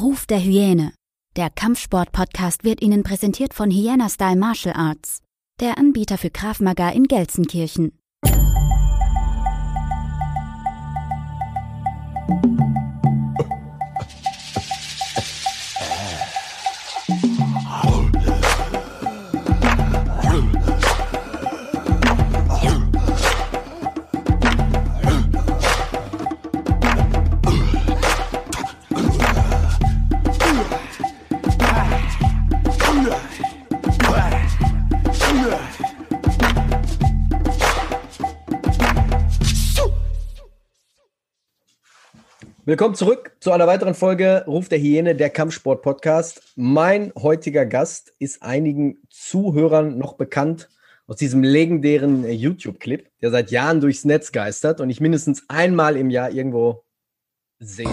Ruf der Hyäne. Der Kampfsport-Podcast wird Ihnen präsentiert von Hyena Style Martial Arts, der Anbieter für Krav in Gelsenkirchen. Willkommen zurück zu einer weiteren Folge Ruf der Hyäne, der Kampfsport-Podcast. Mein heutiger Gast ist einigen Zuhörern noch bekannt aus diesem legendären YouTube-Clip, der seit Jahren durchs Netz geistert und ich mindestens einmal im Jahr irgendwo sehe.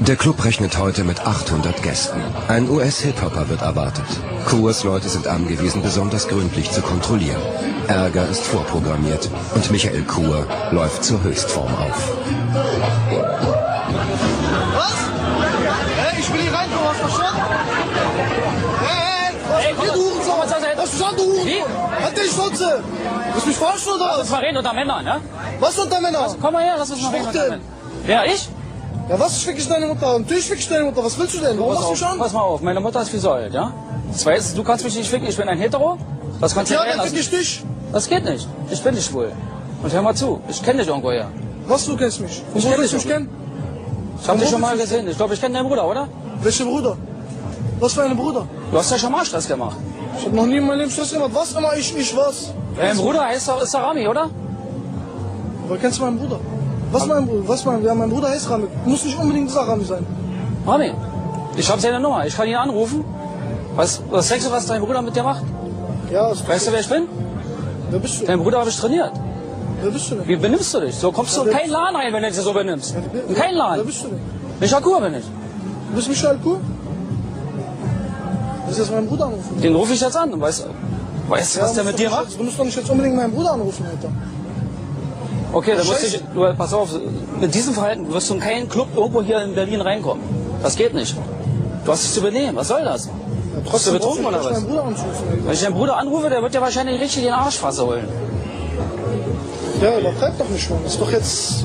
Der Club rechnet heute mit 800 Gästen. Ein US-Hip-Hopper wird erwartet. Kurs Leute sind angewiesen, besonders gründlich zu kontrollieren. Ärger ist vorprogrammiert und Michael Kur läuft zur Höchstform auf. Was? Hey, ich will hier rein, du hast verstanden? Hey, hey, was du Hurensohn? was ist das? Was verstanden, du Wie? Hurensohn? Halt dich, Schutze! Willst du mich verarschen oder Lass uns was? mal reden unter Männern, ne? Was unter Männer? Komm mal her, lass uns mal reden Was unter denn? Männern. Ja, ich? Ja, was fick ich deine Mutter? Natürlich fick ich deine Mutter. Was willst du denn? Warum Pass machst du mich an? pass mal auf, meine Mutter ist wie so alt, ja? Zweitens, du kannst mich nicht ficken, ich bin ein Hetero. Das kannst du Ja, dir dann fick ich dich. Das geht nicht. Ich bin nicht schwul. Und hör mal zu, ich kenne dich irgendwo her. Was, du kennst mich? Wo Ich kenn willst du dich kennen? Ich hab dich schon mal gesehen. Ich glaube, ich kenne deinen Bruder, oder? Welcher Bruder? Was für ein Bruder? Du hast ja schon mal Stress gemacht. Ich hab noch nie in meinem Leben Stress gemacht. Was immer ich, ich was? Dein Bruder heißt ist Rami, oder? Woher kennst du meinen Bruder? Was mein Bruder? Was mein, ja, mein Bruder heißt Rami. Muss nicht unbedingt Rami sein. Rami. Ich hab seine Nummer. Ich kann ihn anrufen. Was, was denkst du, was dein Bruder mit dir macht? Ja, das Weißt du, wer ich bin? Wer bist du? Dein Bruder habe ich trainiert. Wer bist du denn? Wie benimmst du dich? So kommst du in keinen Laden rein, wenn du dich so benimmst. In keinen Wer Laden. bist du denn? Micha Kur bin ich. Du bist Michael Kuh? Das ist jetzt mein Bruder anrufen. Den rufe ich jetzt an. Weißt, weißt du, was der mit dir macht? Jetzt, du musst doch nicht jetzt unbedingt meinen Bruder anrufen, Alter. Okay, dann musst Scheiße. du, du, pass auf, mit diesem Verhalten wirst du in keinen Club irgendwo hier in Berlin reinkommen. Das geht nicht. Du hast dich zu benehmen. Was soll das? Ja, Bist du betrunken oder du was? meinen. Wenn ich deinen Bruder anrufe, der wird dir wahrscheinlich richtig den Arschfasse holen. Ja, übertreib doch nicht, Mann. Das ist doch jetzt...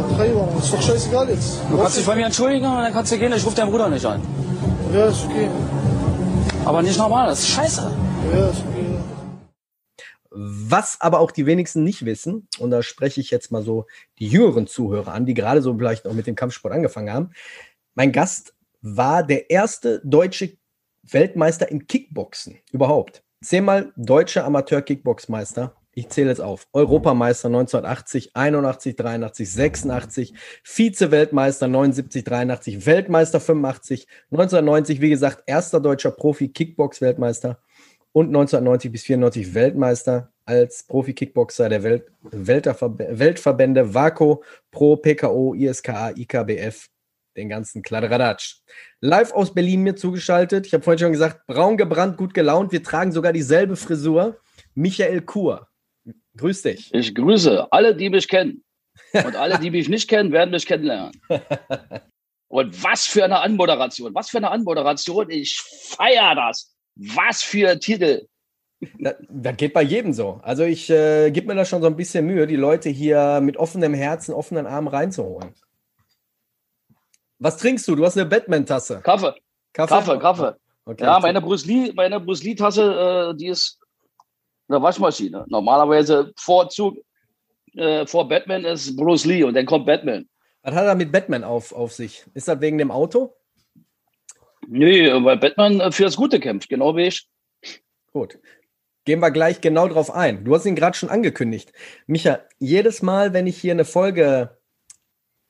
Übertreib, Mann. Das ist doch scheißegal jetzt. Du kannst dich bei mir entschuldigen und dann kannst du gehen. Ich rufe deinen Bruder nicht an. Ja, ist okay. Aber nicht normal. Das ist scheiße. Ja, ist okay. Was aber auch die wenigsten nicht wissen, und da spreche ich jetzt mal so die jüngeren Zuhörer an, die gerade so vielleicht noch mit dem Kampfsport angefangen haben. Mein Gast war der erste deutsche Weltmeister im Kickboxen überhaupt. Zehnmal deutscher Amateur-Kickboxmeister. Ich zähle jetzt auf. Europameister 1980, 81, 83, 86, Vize-Weltmeister 79, 83, Weltmeister 85, 1990, wie gesagt, erster deutscher Profi-Kickbox-Weltmeister und 1990 bis 94 Weltmeister als Profi-Kickboxer der Welt, Weltverbände WACO, Pro, PKO, ISKA, IKBF, den ganzen Kladderadatsch. Live aus Berlin mir zugeschaltet. Ich habe vorhin schon gesagt, braun gebrannt, gut gelaunt. Wir tragen sogar dieselbe Frisur. Michael Kur. Grüß dich. Ich grüße alle, die mich kennen. Und alle, die mich nicht kennen, werden mich kennenlernen. Und was für eine Anmoderation. Was für eine Anmoderation. Ich feiere das. Was für Titel. Das, das geht bei jedem so. Also ich äh, gebe mir da schon so ein bisschen Mühe, die Leute hier mit offenem Herzen, offenen Armen reinzuholen. Was trinkst du? Du hast eine Batman-Tasse. Kaffee, Kaffee, Kaffee. Okay. Ja, meine Bruce Lee, meine Bruce Lee Tasse, äh, die ist eine Waschmaschine. Normalerweise Vorzug äh, vor Batman ist Bruce Lee und dann kommt Batman. Was hat er mit Batman auf, auf sich? Ist das wegen dem Auto? Nee, weil Batman für das Gute kämpft, genau wie ich. Gut. Gehen wir gleich genau drauf ein. Du hast ihn gerade schon angekündigt. Micha, jedes Mal, wenn ich hier eine Folge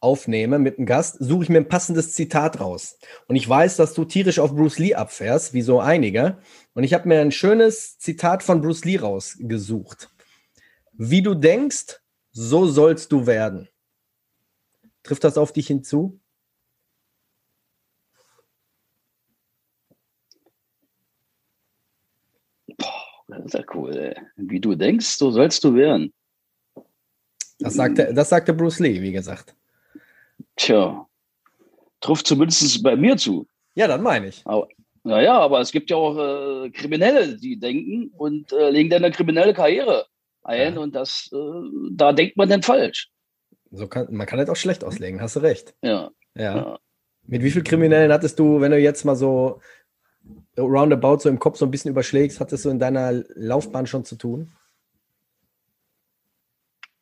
aufnehme mit einem Gast, suche ich mir ein passendes Zitat raus. Und ich weiß, dass du tierisch auf Bruce Lee abfährst, wie so einige. Und ich habe mir ein schönes Zitat von Bruce Lee rausgesucht. Wie du denkst, so sollst du werden. Trifft das auf dich hinzu? Das ist ja cool. Ey. Wie du denkst, so sollst du werden. Das sagte, das sagte Bruce Lee, wie gesagt. Tja, trifft zumindest bei mir zu. Ja, dann meine ich. Aber, naja, aber es gibt ja auch äh, Kriminelle, die denken und äh, legen dann eine kriminelle Karriere ein Ja. und das, äh, da denkt man dann falsch. So kann, man kann das auch schlecht auslegen, hast du recht. Ja. Ja. Ja. Mit wie vielen Kriminellen hattest du, wenn du jetzt mal so roundabout so im Kopf so ein bisschen überschlägst, hattest du in deiner Laufbahn schon zu tun?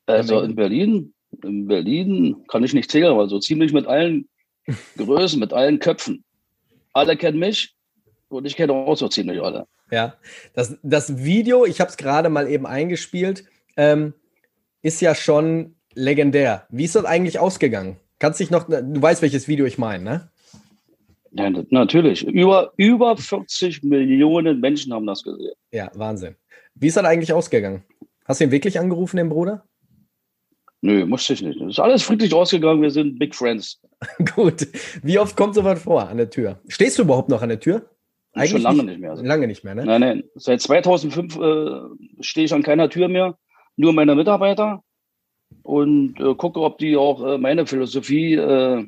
Also in Berlin, in Berlin kann ich nicht zählen, aber so ziemlich mit allen Größen, mit allen Köpfen. Alle kennen mich und ich kenne auch so ziemlich alle. Ja. Das, das Video, ich habe es gerade mal eben eingespielt, ähm, ist ja schon legendär. Wie ist das eigentlich ausgegangen? Kannst dich noch, du weißt, welches Video ich meine, ne? Ja, natürlich. Über, über 40 Millionen Menschen haben das gesehen. Ja, Wahnsinn. Wie ist das eigentlich ausgegangen? Hast du ihn wirklich angerufen, den Bruder? Nö, musste ich nicht. Es ist alles friedlich ausgegangen. Wir sind Big Friends. Gut. Wie oft kommt sowas vor an der Tür? Stehst du überhaupt noch an der Tür? Schon lange nicht mehr. Lange nicht mehr, ne? Nein, nein. Seit 2005 äh, stehe ich an keiner Tür mehr. Nur meine Mitarbeiter. Und äh, gucke, ob die auch äh, meine Philosophie äh,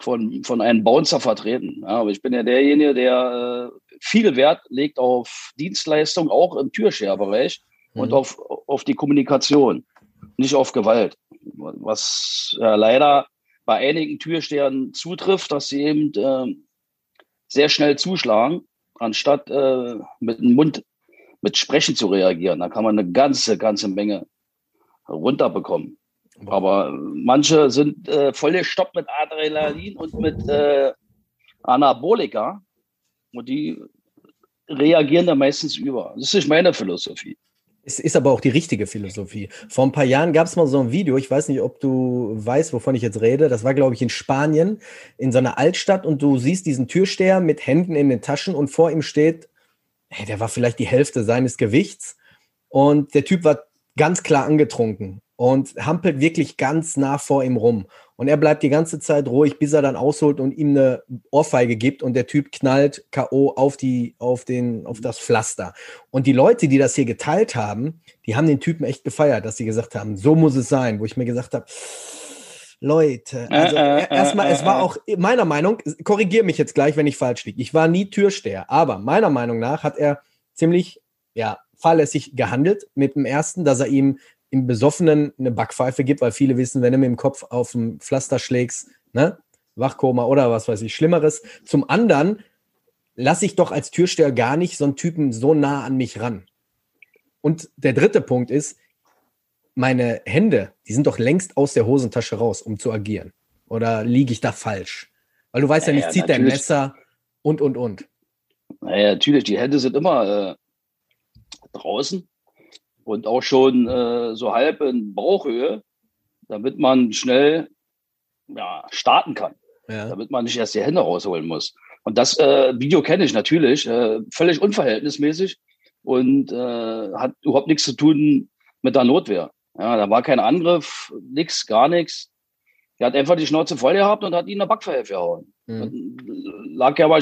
von, von einem Bouncer vertreten. Ja, aber ich bin ja derjenige, der äh, viel Wert legt auf Dienstleistung, auch im Türscherbereich und Mhm. auf, auf die Kommunikation, nicht auf Gewalt. Was äh, leider bei einigen Türstehern zutrifft, dass sie eben äh, sehr schnell zuschlagen, anstatt äh, mit dem Mund, mit Sprechen zu reagieren. Da kann man eine ganze, ganze Menge runterbekommen. Aber manche sind äh, voll gestoppt mit Adrenalin und mit äh, Anabolika und die reagieren da meistens über. Das ist nicht meine Philosophie. Es ist aber auch die richtige Philosophie. Vor ein paar Jahren gab es mal so ein Video, ich weiß nicht, ob du weißt, wovon ich jetzt rede. Das war, glaube ich, in Spanien, in so einer Altstadt und du siehst diesen Türsteher mit Händen in den Taschen und vor ihm steht, hey, der war vielleicht die Hälfte seines Gewichts und der Typ war ganz klar angetrunken und hampelt wirklich ganz nah vor ihm rum. Und er bleibt die ganze Zeit ruhig, bis er dann ausholt und ihm eine Ohrfeige gibt und der Typ knallt K.O. auf, die, auf, den, auf das Pflaster. Und die Leute, die das hier geteilt haben, die haben den Typen echt gefeiert, dass sie gesagt haben, so muss es sein, wo ich mir gesagt habe, Leute, also Äh, äh, erstmal, äh, es war äh. auch meiner Meinung, korrigiere mich jetzt gleich, wenn ich falsch liege. Ich war nie Türsteher, aber meiner Meinung nach hat er ziemlich ja, fahrlässig gehandelt mit dem ersten, dass er ihm im Besoffenen eine Backpfeife gibt, weil viele wissen, wenn du mit dem Kopf auf dem Pflaster schlägst, ne, Wachkoma oder was weiß ich, Schlimmeres. Zum anderen lasse ich doch als Türsteher gar nicht so einen Typen so nah an mich ran. Und der dritte Punkt ist, meine Hände, die sind doch längst aus der Hosentasche raus, um zu agieren. Oder liege ich da falsch? Weil du weißt ja, Ja, nicht, ja, zieht dein natürlich. Messer und, und, und. Naja, natürlich, die Hände sind immer äh, draußen und auch schon äh, so halb in Bauchhöhe, damit man schnell ja, starten kann, Ja. damit man nicht erst die Hände rausholen muss. Und das äh, Video kenne ich natürlich, äh, völlig unverhältnismäßig und äh, hat überhaupt nichts zu tun mit der Notwehr. Ja, da war kein Angriff, nix, gar nichts. Er hat einfach die Schnauze voll gehabt und hat ihn eine Backpfeife gehauen. Mhm. Lag ja bei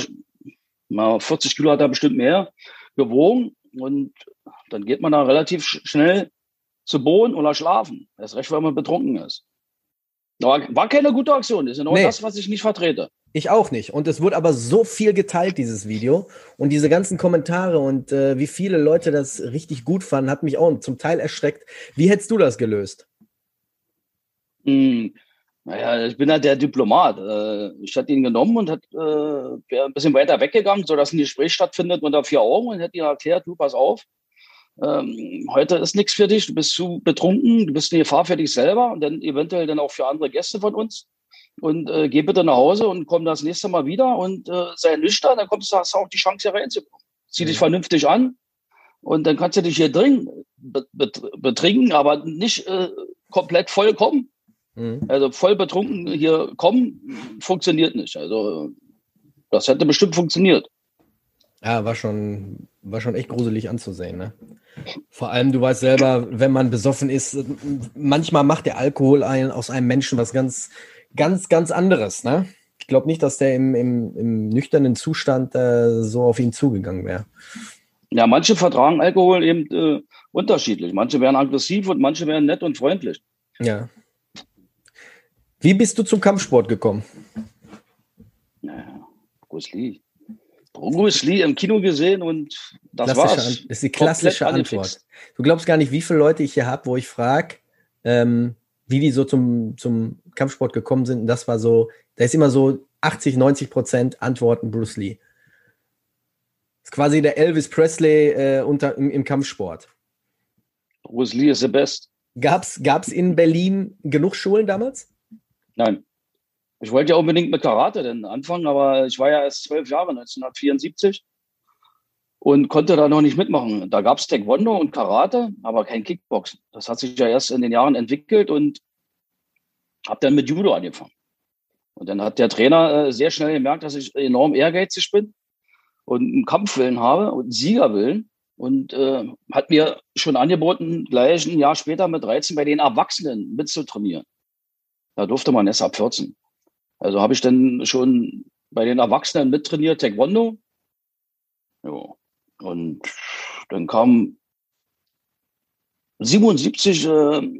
mal 40 Kilo hat er bestimmt mehr gewogen und dann geht man da relativ sch- schnell zu Boden oder schlafen. Erst recht, wenn man betrunken ist. War, war keine gute Aktion. Das ist genau Nee. das, was ich nicht vertrete. Ich auch nicht. Und es wurde aber so viel geteilt, dieses Video. Und diese ganzen Kommentare und äh, wie viele Leute das richtig gut fanden, hat mich auch zum Teil erschreckt. Wie hättest du das gelöst? Hm, naja, ich bin ja der Diplomat. Äh, Ich hatte ihn genommen und hat, äh, wäre ein bisschen weiter weggegangen, sodass ein Gespräch stattfindet unter vier Augen und hätte ihm erklärt, du, pass auf, ähm, heute ist nichts für dich, du bist zu betrunken, du bist eine Gefahr für dich selber und dann eventuell dann auch für andere Gäste von uns. Und äh, geh bitte nach Hause und komm das nächste Mal wieder und äh, sei nüchtern, dann kommst du, hast du auch die Chance, hier reinzukommen. Zieh dich Mhm. vernünftig an und dann kannst du dich hier drin be bet betrinken, aber nicht äh, komplett vollkommen. Mhm. Also voll betrunken hier kommen, funktioniert nicht. Also das hätte bestimmt funktioniert. Ja, war schon, war schon echt gruselig anzusehen, ne? Vor allem, du weißt selber, wenn man besoffen ist, manchmal macht der Alkohol einen, aus einem Menschen was ganz, ganz, ganz anderes, ne? Ich glaube nicht, dass der im, im, im nüchternen Zustand äh, so auf ihn zugegangen wäre. Ja, manche vertragen Alkohol eben äh, unterschiedlich. Manche werden aggressiv und manche werden nett und freundlich. Ja. Wie bist du zum Kampfsport gekommen? Naja, Bruce Lee. Bruce Lee im Kino gesehen und das Klassische war's. An- Das ist die klassische Komplett Antwort. angefixt. Du glaubst gar nicht, wie viele Leute ich hier habe, wo ich frage, ähm, wie die so zum, zum Kampfsport gekommen sind. Und das war so, da ist immer so 80, 90 Prozent Antworten Bruce Lee. ist quasi der Elvis Presley äh, unter, im, im Kampfsport. Bruce Lee ist the best. Gab's, gab's in Berlin genug Schulen damals? Nein. Ich wollte ja unbedingt mit Karate denn anfangen, aber ich war ja erst zwölf Jahre, 1974, und konnte da noch nicht mitmachen. Da gab es Taekwondo und Karate, aber kein Kickboxen. Das hat sich ja erst in den Jahren entwickelt und habe dann mit Judo angefangen. Und dann hat der Trainer äh, sehr schnell gemerkt, dass ich enorm ehrgeizig bin und einen Kampfwillen habe und einen Siegerwillen und äh, hat mir schon angeboten, gleich ein Jahr später mit 13 bei den Erwachsenen mitzutrainieren. Da durfte man erst ab 14. Also habe ich dann schon bei den Erwachsenen mittrainiert, Taekwondo. Ja. Und dann kam 77 äh,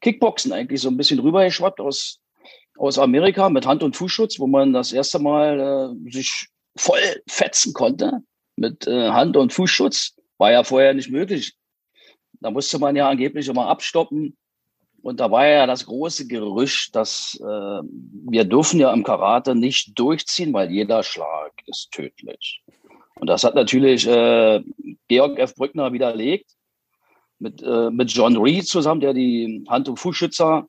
Kickboxen eigentlich so ein bisschen rübergeschwappt aus, aus Amerika mit Hand- und Fußschutz, wo man das erste Mal äh, sich voll fetzen konnte mit äh, Hand- und Fußschutz. War ja vorher nicht möglich. Da musste man ja angeblich immer abstoppen. Und da war ja das große Gerücht, dass äh, wir dürfen ja im Karate nicht durchziehen, weil jeder Schlag ist tödlich. Und das hat natürlich äh, Georg F. Brückner widerlegt mit, äh, mit John Reed zusammen, der die Hand- und Fußschützer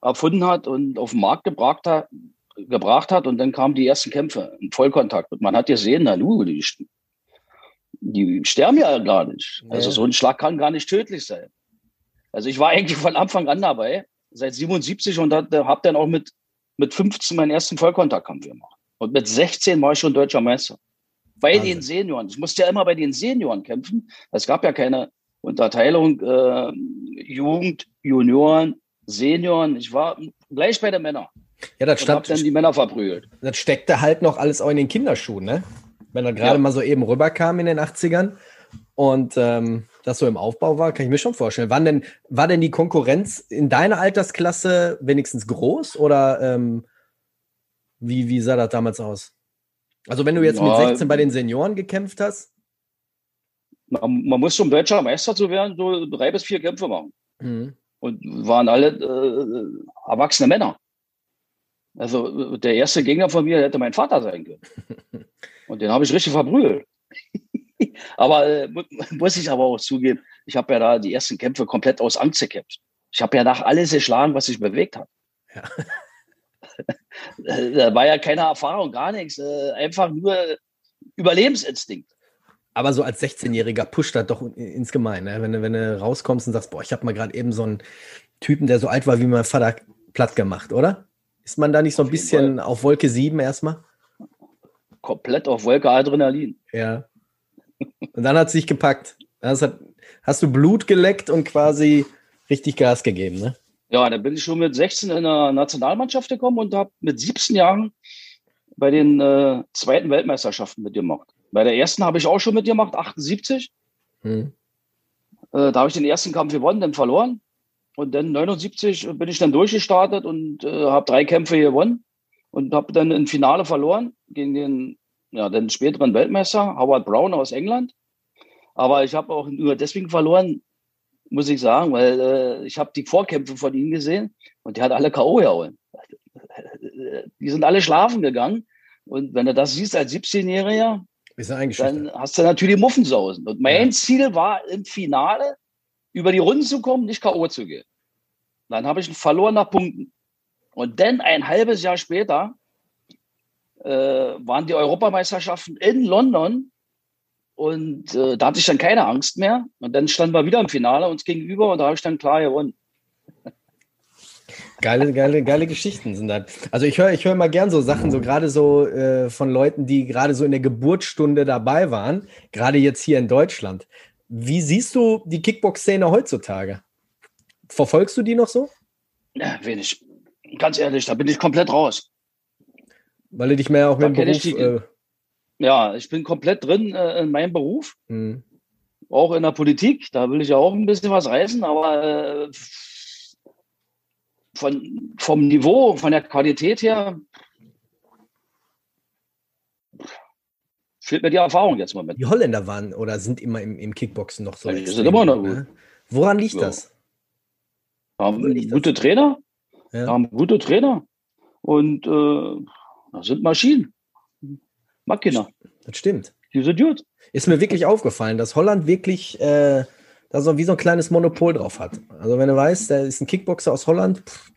erfunden hat und auf den Markt gebracht hat, gebracht hat. Und dann kamen die ersten Kämpfe im Vollkontakt. Und man hat gesehen, na nu, die, die sterben ja gar nicht. Also Ja. so ein Schlag kann gar nicht tödlich sein. Also ich war eigentlich von Anfang an dabei, seit 77 und habe dann auch mit, mit 15 meinen ersten Vollkontaktkampf gemacht. Und mit 16 war ich schon deutscher Meister. Bei Wahnsinn. den Senioren. Ich musste ja immer bei den Senioren kämpfen. Es gab ja keine Unterteilung äh, Jugend, Junioren, Senioren. Ich war gleich bei den Männern Ja, das, stand, dann die Männer verprügelt. das steckte halt noch alles auch in den Kinderschuhen, ne? Wenn er gerade Ja. mal so eben rüberkam in den 80ern und ähm, das so im Aufbau war, kann ich mir schon vorstellen. Wann denn, war denn die Konkurrenz in deiner Altersklasse wenigstens groß oder ähm, wie, wie sah das damals aus? Also wenn du jetzt mit Ja. 16 bei den Senioren gekämpft hast, Man, man muss, um deutscher Meister zu werden, so drei bis vier Kämpfe machen. mhm. und waren alle äh, erwachsene Männer. Also äh, der erste Gegner von mir hätte mein Vater sein können. Und den habe ich richtig verbrüht. aber äh, mu- muss ich aber auch zugeben, ich habe ja da die ersten Kämpfe komplett aus Angst gekämpft. Ich habe ja nach alles geschlagen, was sich bewegt hat. Ja. Äh, da war ja keine Erfahrung, gar nichts. Äh, einfach nur Überlebensinstinkt. aber so als 16-Jähriger pusht das doch in- ins Gemein, ne? wenn, du, wenn du rauskommst und sagst, boah, ich habe mal gerade eben so einen Typen, der so alt war wie mein Vater, platt gemacht, oder? Ist man da nicht so ein bisschen auf Wolke 7 erstmal? Komplett auf Wolke Adrenalin. Ja. Und dann hat es sich gepackt. Das hat, hast du Blut geleckt und quasi richtig Gas gegeben, ne? Ja, dann bin ich schon mit 16 in der Nationalmannschaft gekommen und habe mit 17 Jahren bei den äh, zweiten Weltmeisterschaften mitgemacht. Bei der ersten habe ich auch schon mitgemacht, 78. Hm. Äh, da habe ich den ersten Kampf gewonnen, dann verloren. Und dann 79 bin ich dann durchgestartet und äh, habe drei Kämpfe gewonnen und habe dann im Finale verloren gegen den, ja, den späteren Weltmeister, Howard Brown aus England. Aber ich habe auch nur deswegen verloren, muss ich sagen, weil äh, ich habe die Vorkämpfe von ihm gesehen und der hat alle K.O. gehauen. Die sind alle schlafen gegangen. Und wenn du das siehst als 17-Jähriger, Ist ja eingeschüchtert. dann hast du natürlich Muffensausen. Und mein Ja. Ziel war im Finale über die Runden zu kommen, nicht K.O. zu gehen. Dann habe ich verloren nach Punkten. Und dann ein halbes Jahr später waren die Europameisterschaften in London. Und äh, da hatte ich dann keine Angst mehr. Und dann standen wir wieder im Finale uns gegenüber und da habe ich dann klar gewonnen. Geile, geile, geile Geschichten sind das. Also ich höre ich höre mal gern so Sachen, so gerade so äh, von Leuten, die gerade so in der Geburtsstunde dabei waren, gerade jetzt hier in Deutschland. Wie siehst du die Kickbox-Szene heutzutage? Verfolgst du die noch so? Ja, wenig. Ganz ehrlich, da bin ich komplett raus. Weil du dich mehr auch Da mit dem ich Beruf. die- Äh, Ja, ich bin komplett drin äh, in meinem Beruf. hm. auch in der Politik, da will ich ja auch ein bisschen was reißen, aber äh, von, vom Niveau, von der Qualität her, fehlt mir die Erfahrung jetzt mal mit. Die Holländer waren oder sind immer im, im Kickboxen noch so. Die sind immer noch gut, gut. ne? Woran liegt Ja. das? Haben Woran liegt das? gute Trainer, Ja. haben gute Trainer und äh, das sind Maschinen. Makina, Das stimmt. die sind gut. Ist mir wirklich aufgefallen, dass Holland wirklich äh, da so wie so ein kleines Monopol drauf hat. Also wenn du weißt, da ist ein Kickboxer aus Holland, pff,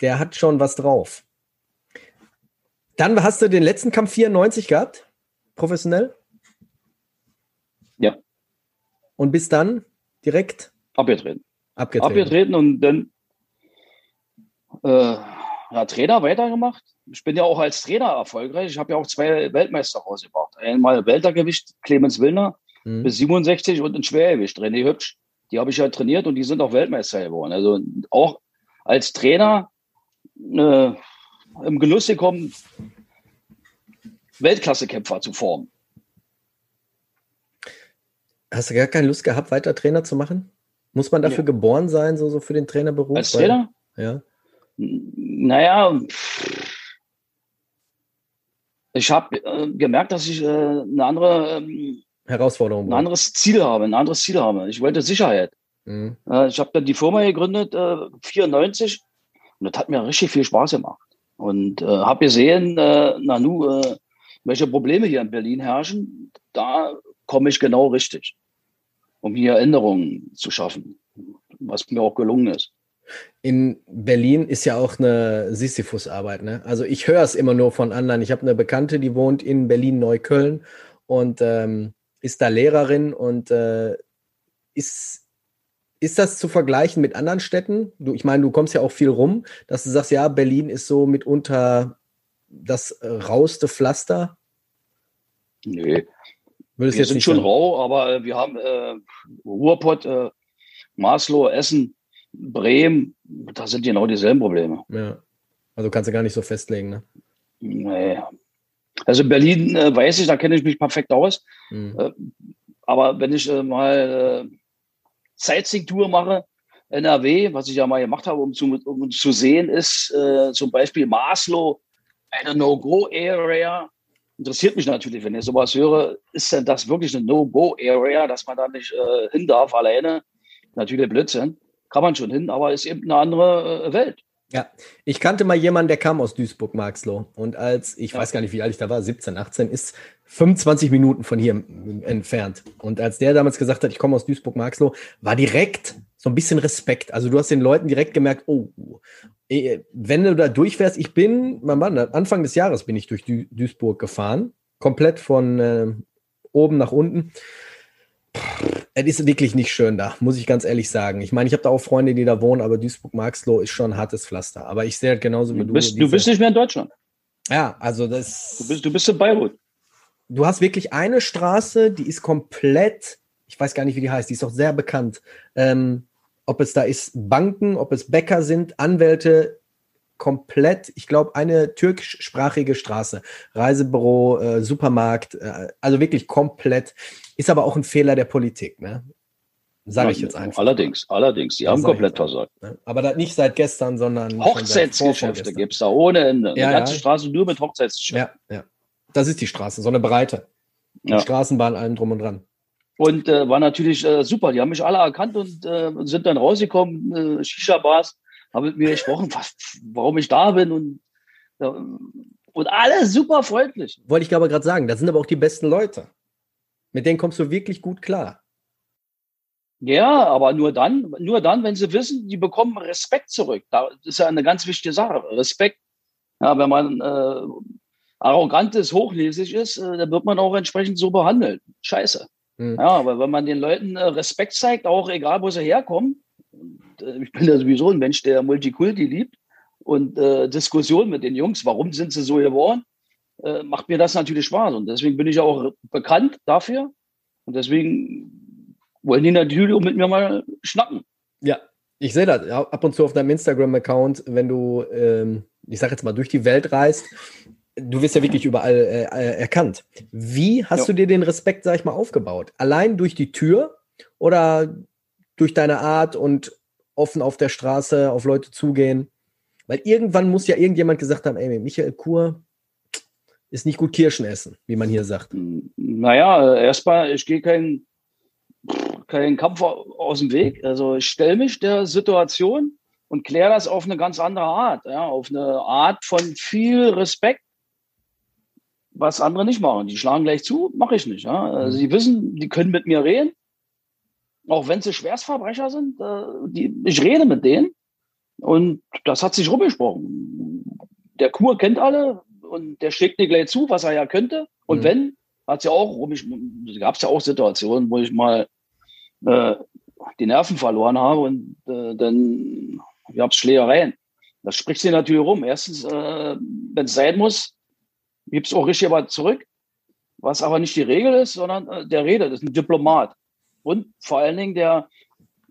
der hat schon was drauf. Dann hast du den letzten Kampf 94 gehabt, professionell. Ja. Und bis dann direkt Abgetreten. abgetreten. Abgetreten und dann äh, ja, Trainer weitergemacht. Ich bin ja auch als Trainer erfolgreich. Ich habe ja auch zwei Weltmeister rausgebracht. Einmal Weltergewicht, Clemens Willner Mhm. bis 67 und in Schwergewicht, René Hübsch. Die habe ich ja trainiert und die sind auch Weltmeister geworden. Also auch als Trainer äh, im Genuss gekommen, Weltklasse-Kämpfer zu formen. Hast du gar keine Lust gehabt, weiter Trainer zu machen? Muss man dafür Ja. geboren sein, so, so für den Trainerberuf? Als Weil- Trainer? Ja. Naja, ich habe äh, gemerkt, dass ich äh, eine andere, ähm, Herausforderung. ein anderes Ziel habe, ein anderes Ziel habe. Ich wollte Sicherheit. Mhm. Äh, ich habe dann die Firma gegründet, äh, 94, und das hat mir richtig viel Spaß gemacht. Und äh, habe gesehen, äh, Nanu, äh, welche Probleme hier in Berlin herrschen. Da komme ich genau richtig, um hier Änderungen zu schaffen, was mir auch gelungen ist. In Berlin ist ja auch eine Sisyphus-Arbeit. Ne? Also ich höre es immer nur von anderen. Ich habe eine Bekannte, die wohnt in Berlin-Neukölln und ähm, ist da Lehrerin und äh, ist, ist das zu vergleichen mit anderen Städten? Du, ich meine, du kommst ja auch viel rum, dass du sagst, ja, Berlin ist so mitunter das rauste Pflaster. Nee, Würdest wir sind schon rau, aber äh, wir haben äh, Ruhrpott, äh, Maslow, Essen, Bremen, da sind genau dieselben Probleme. Ja. Also kannst du gar nicht so festlegen, ne? Nee. Also Berlin äh, weiß ich, da kenne ich mich perfekt aus. Mhm. Äh, aber wenn ich äh, mal äh, Sightseeing-Tour mache, NRW, was ich ja mal gemacht habe, um zu, um zu sehen, ist äh, zum Beispiel Maslow, eine No-Go-Area. Interessiert mich natürlich, wenn ich sowas höre, ist denn das wirklich eine No-Go-Area, dass man da nicht äh, hin darf alleine? Natürlich Blödsinn. Kann man schon hin, aber ist eben eine andere äh, Welt. Ja, ich kannte mal jemanden, der kam aus Duisburg-Marxloh. Und als, ich Ja. weiß gar nicht, wie alt ich da war, 17, 18, ist 25 Minuten von hier entfernt. Und als der damals gesagt hat, ich komme aus Duisburg-Marxloh, war direkt so ein bisschen Respekt. Also du hast den Leuten direkt gemerkt, oh, eh, wenn du da durchfährst, ich bin, war das? Anfang des Jahres bin ich durch Du- Duisburg gefahren. Komplett von äh, oben nach unten. Es ist wirklich nicht schön da, muss ich ganz ehrlich sagen. Ich meine, ich habe da auch Freunde, die da wohnen, aber Duisburg-Marxloh ist schon ein hartes Pflaster. Aber ich sehe halt genauso wie Du du. bist, du bist nicht mehr in Deutschland. ja, also das. Du bist, du bist in Beirut. du hast wirklich eine Straße, die ist komplett, ich weiß gar nicht, wie die heißt, die ist auch sehr bekannt. Ähm, ob es da ist Banken, ob es Bäcker sind, Anwälte, komplett, ich glaube, eine türkischsprachige Straße. Reisebüro, äh, Supermarkt, äh, also wirklich komplett. Ist aber auch ein Fehler der Politik, ne? Sage ich jetzt einfach. Allerdings, allerdings. Die haben komplett versagt. Ne? Aber das nicht seit gestern, sondern. Hochzeitsgeschäfte gibt es da ohne Ende. Ja, Eine ganze ja. Straße nur mit Hochzeitsgeschäften. Ja, ja. Das ist die Straße, so eine Breite. Ja. Straßenbahn, allem drum und dran. Und äh, war natürlich äh, super. Die haben mich alle erkannt und äh, sind dann rausgekommen, äh, Shisha-Bars, haben mit mir gesprochen, was, warum ich da bin und, und alle super freundlich. Wollte ich aber gerade sagen, das sind aber auch die besten Leute. Mit denen kommst du wirklich gut klar. Ja, aber nur dann, nur dann, wenn sie wissen, die bekommen Respekt zurück. Da ist ja eine ganz wichtige Sache. Respekt. Ja, wenn man äh, arrogant ist, hochnäsig ist, äh, dann wird man auch entsprechend so behandelt. Scheiße. Mhm. Ja, aber wenn man den Leuten äh, Respekt zeigt, auch egal, wo sie herkommen, ich bin ja sowieso ein Mensch, der Multikulti liebt und äh, Diskussionen mit den Jungs, warum sind sie so geworden, äh, macht mir das natürlich Spaß. Und deswegen bin ich auch bekannt dafür. Und deswegen wollen die natürlich auch mit mir mal schnacken. Ja, ich sehe das ab und zu auf deinem Instagram-Account, wenn du, ähm, ich sag jetzt mal, durch die Welt reist. Du wirst ja wirklich überall äh, äh, erkannt. Wie hast Ja. du dir den Respekt, sag ich mal, aufgebaut? Allein durch die Tür oder durch deine Art und offen auf der Straße auf Leute zugehen? Weil irgendwann muss ja irgendjemand gesagt haben, ey, Michael Kur ist nicht gut Kirschen essen, wie man hier sagt. Naja, erstmal, ich gehe keinen kein Kampf aus dem Weg. Also ich stelle mich der Situation und kläre das auf eine ganz andere Art. Ja, auf eine Art von viel Respekt, was andere nicht machen. Die schlagen gleich zu, mache ich nicht. Ja. Also sie wissen, die können mit mir reden, auch wenn sie Schwerstverbrecher sind. Äh, die, ich rede mit denen und das hat sich rumgesprochen. Der Kur kennt alle und der schlägt mir gleich zu, was er ja könnte. Und mhm. wenn, hat es ja auch gab es ja auch Situationen, wo ich mal äh, die Nerven verloren habe und äh, dann gab es Schlägereien. Das spricht sich natürlich rum. Erstens, äh, wenn es sein muss, gibt es auch richtig was zurück, was aber nicht die Regel ist, sondern äh, der redet, ist ein Diplomat. Und vor allen Dingen, der,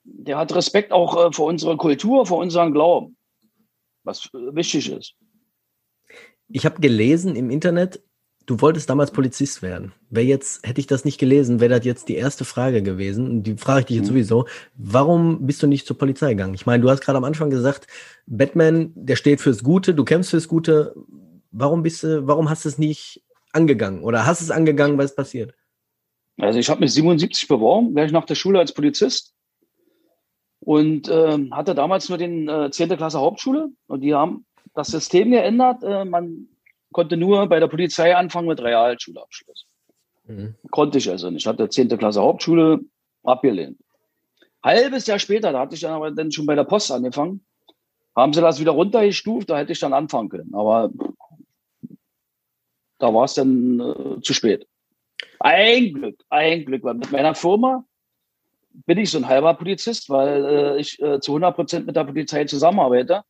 der hat Respekt auch äh, vor unserer Kultur, vor unserem Glauben, was äh, wichtig ist. Ich habe gelesen im Internet, du wolltest damals Polizist werden. Wäre jetzt, hätte ich das nicht gelesen, wäre das jetzt die erste Frage gewesen. Und die frage ich dich jetzt mhm. sowieso. Warum bist du nicht zur Polizei gegangen? Ich meine, du hast gerade am Anfang gesagt, Batman, der steht fürs Gute, du kämpfst fürs Gute. Warum bist du, warum hast du es nicht angegangen? Oder hast es angegangen, weil es passiert? Also ich habe mich 77 beworben, wäre ich nach der Schule als Polizist und äh, hatte damals nur den äh, 10. Klasse Hauptschule und die haben das System geändert. Äh, man konnte nur bei der Polizei anfangen mit Realschulabschluss. Mhm. Konnte ich also nicht. Ich hatte 10. Klasse Hauptschule abgelehnt. Halbes Jahr später, da hatte ich dann aber dann schon bei der Post angefangen, haben sie das wieder runtergestuft, da hätte ich dann anfangen können. Aber da war es dann äh, zu spät. Ein Glück, ein Glück, weil mit meiner Firma bin ich so ein halber Polizist, weil äh, ich äh, zu 100 Prozent mit der Polizei zusammenarbeite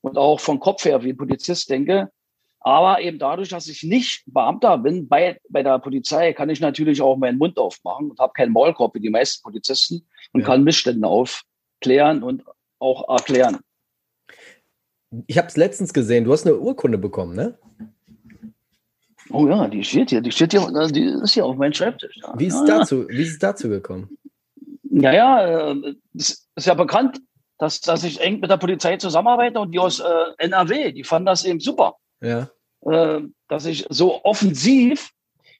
und auch vom Kopf her wie ein Polizist denke. Aber eben dadurch, dass ich nicht Beamter bin bei, bei der Polizei, kann ich natürlich auch meinen Mund aufmachen und habe keinen Maulkorb wie die meisten Polizisten und ja. kann Missstände aufklären und auch erklären. Ich habe es letztens gesehen, du hast eine Urkunde bekommen, ne? Oh ja, die steht hier, die steht hier, äh, die ist hier auf meinem Schreibtisch. Ja. Wie, ist es dazu, wie ist es dazu gekommen? Ja, ja, es ist ja bekannt, dass, dass ich eng mit der Polizei zusammenarbeite und die aus äh, NRW, die fanden das eben super ja. äh, dass ich so offensiv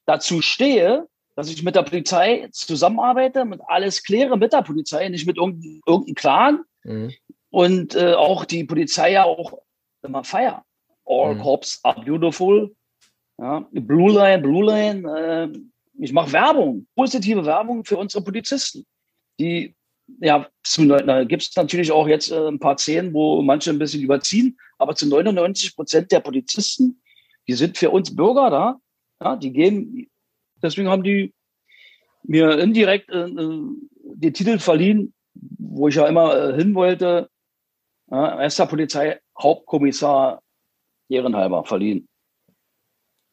dazu stehe, dass ich mit der Polizei zusammenarbeite, mit alles kläre mit der Polizei, nicht mit irgendeinem irgendein Clan. Mhm. Und äh, auch die Polizei ja auch immer feiert. All mhm. Cops are beautiful. Ja, Blue Line, Blue Line. Äh, ich mache Werbung, positive Werbung für unsere Polizisten, die ja, da gibt es natürlich auch jetzt äh, ein paar Szenen, wo manche ein bisschen überziehen, aber zu 99 Prozent der Polizisten, die sind für uns Bürger da, ja, die geben, deswegen haben die mir indirekt äh, äh den Titel verliehen, wo ich ja immer äh, hin wollte, ja, erster Polizeihauptkommissar ehrenhalber verliehen.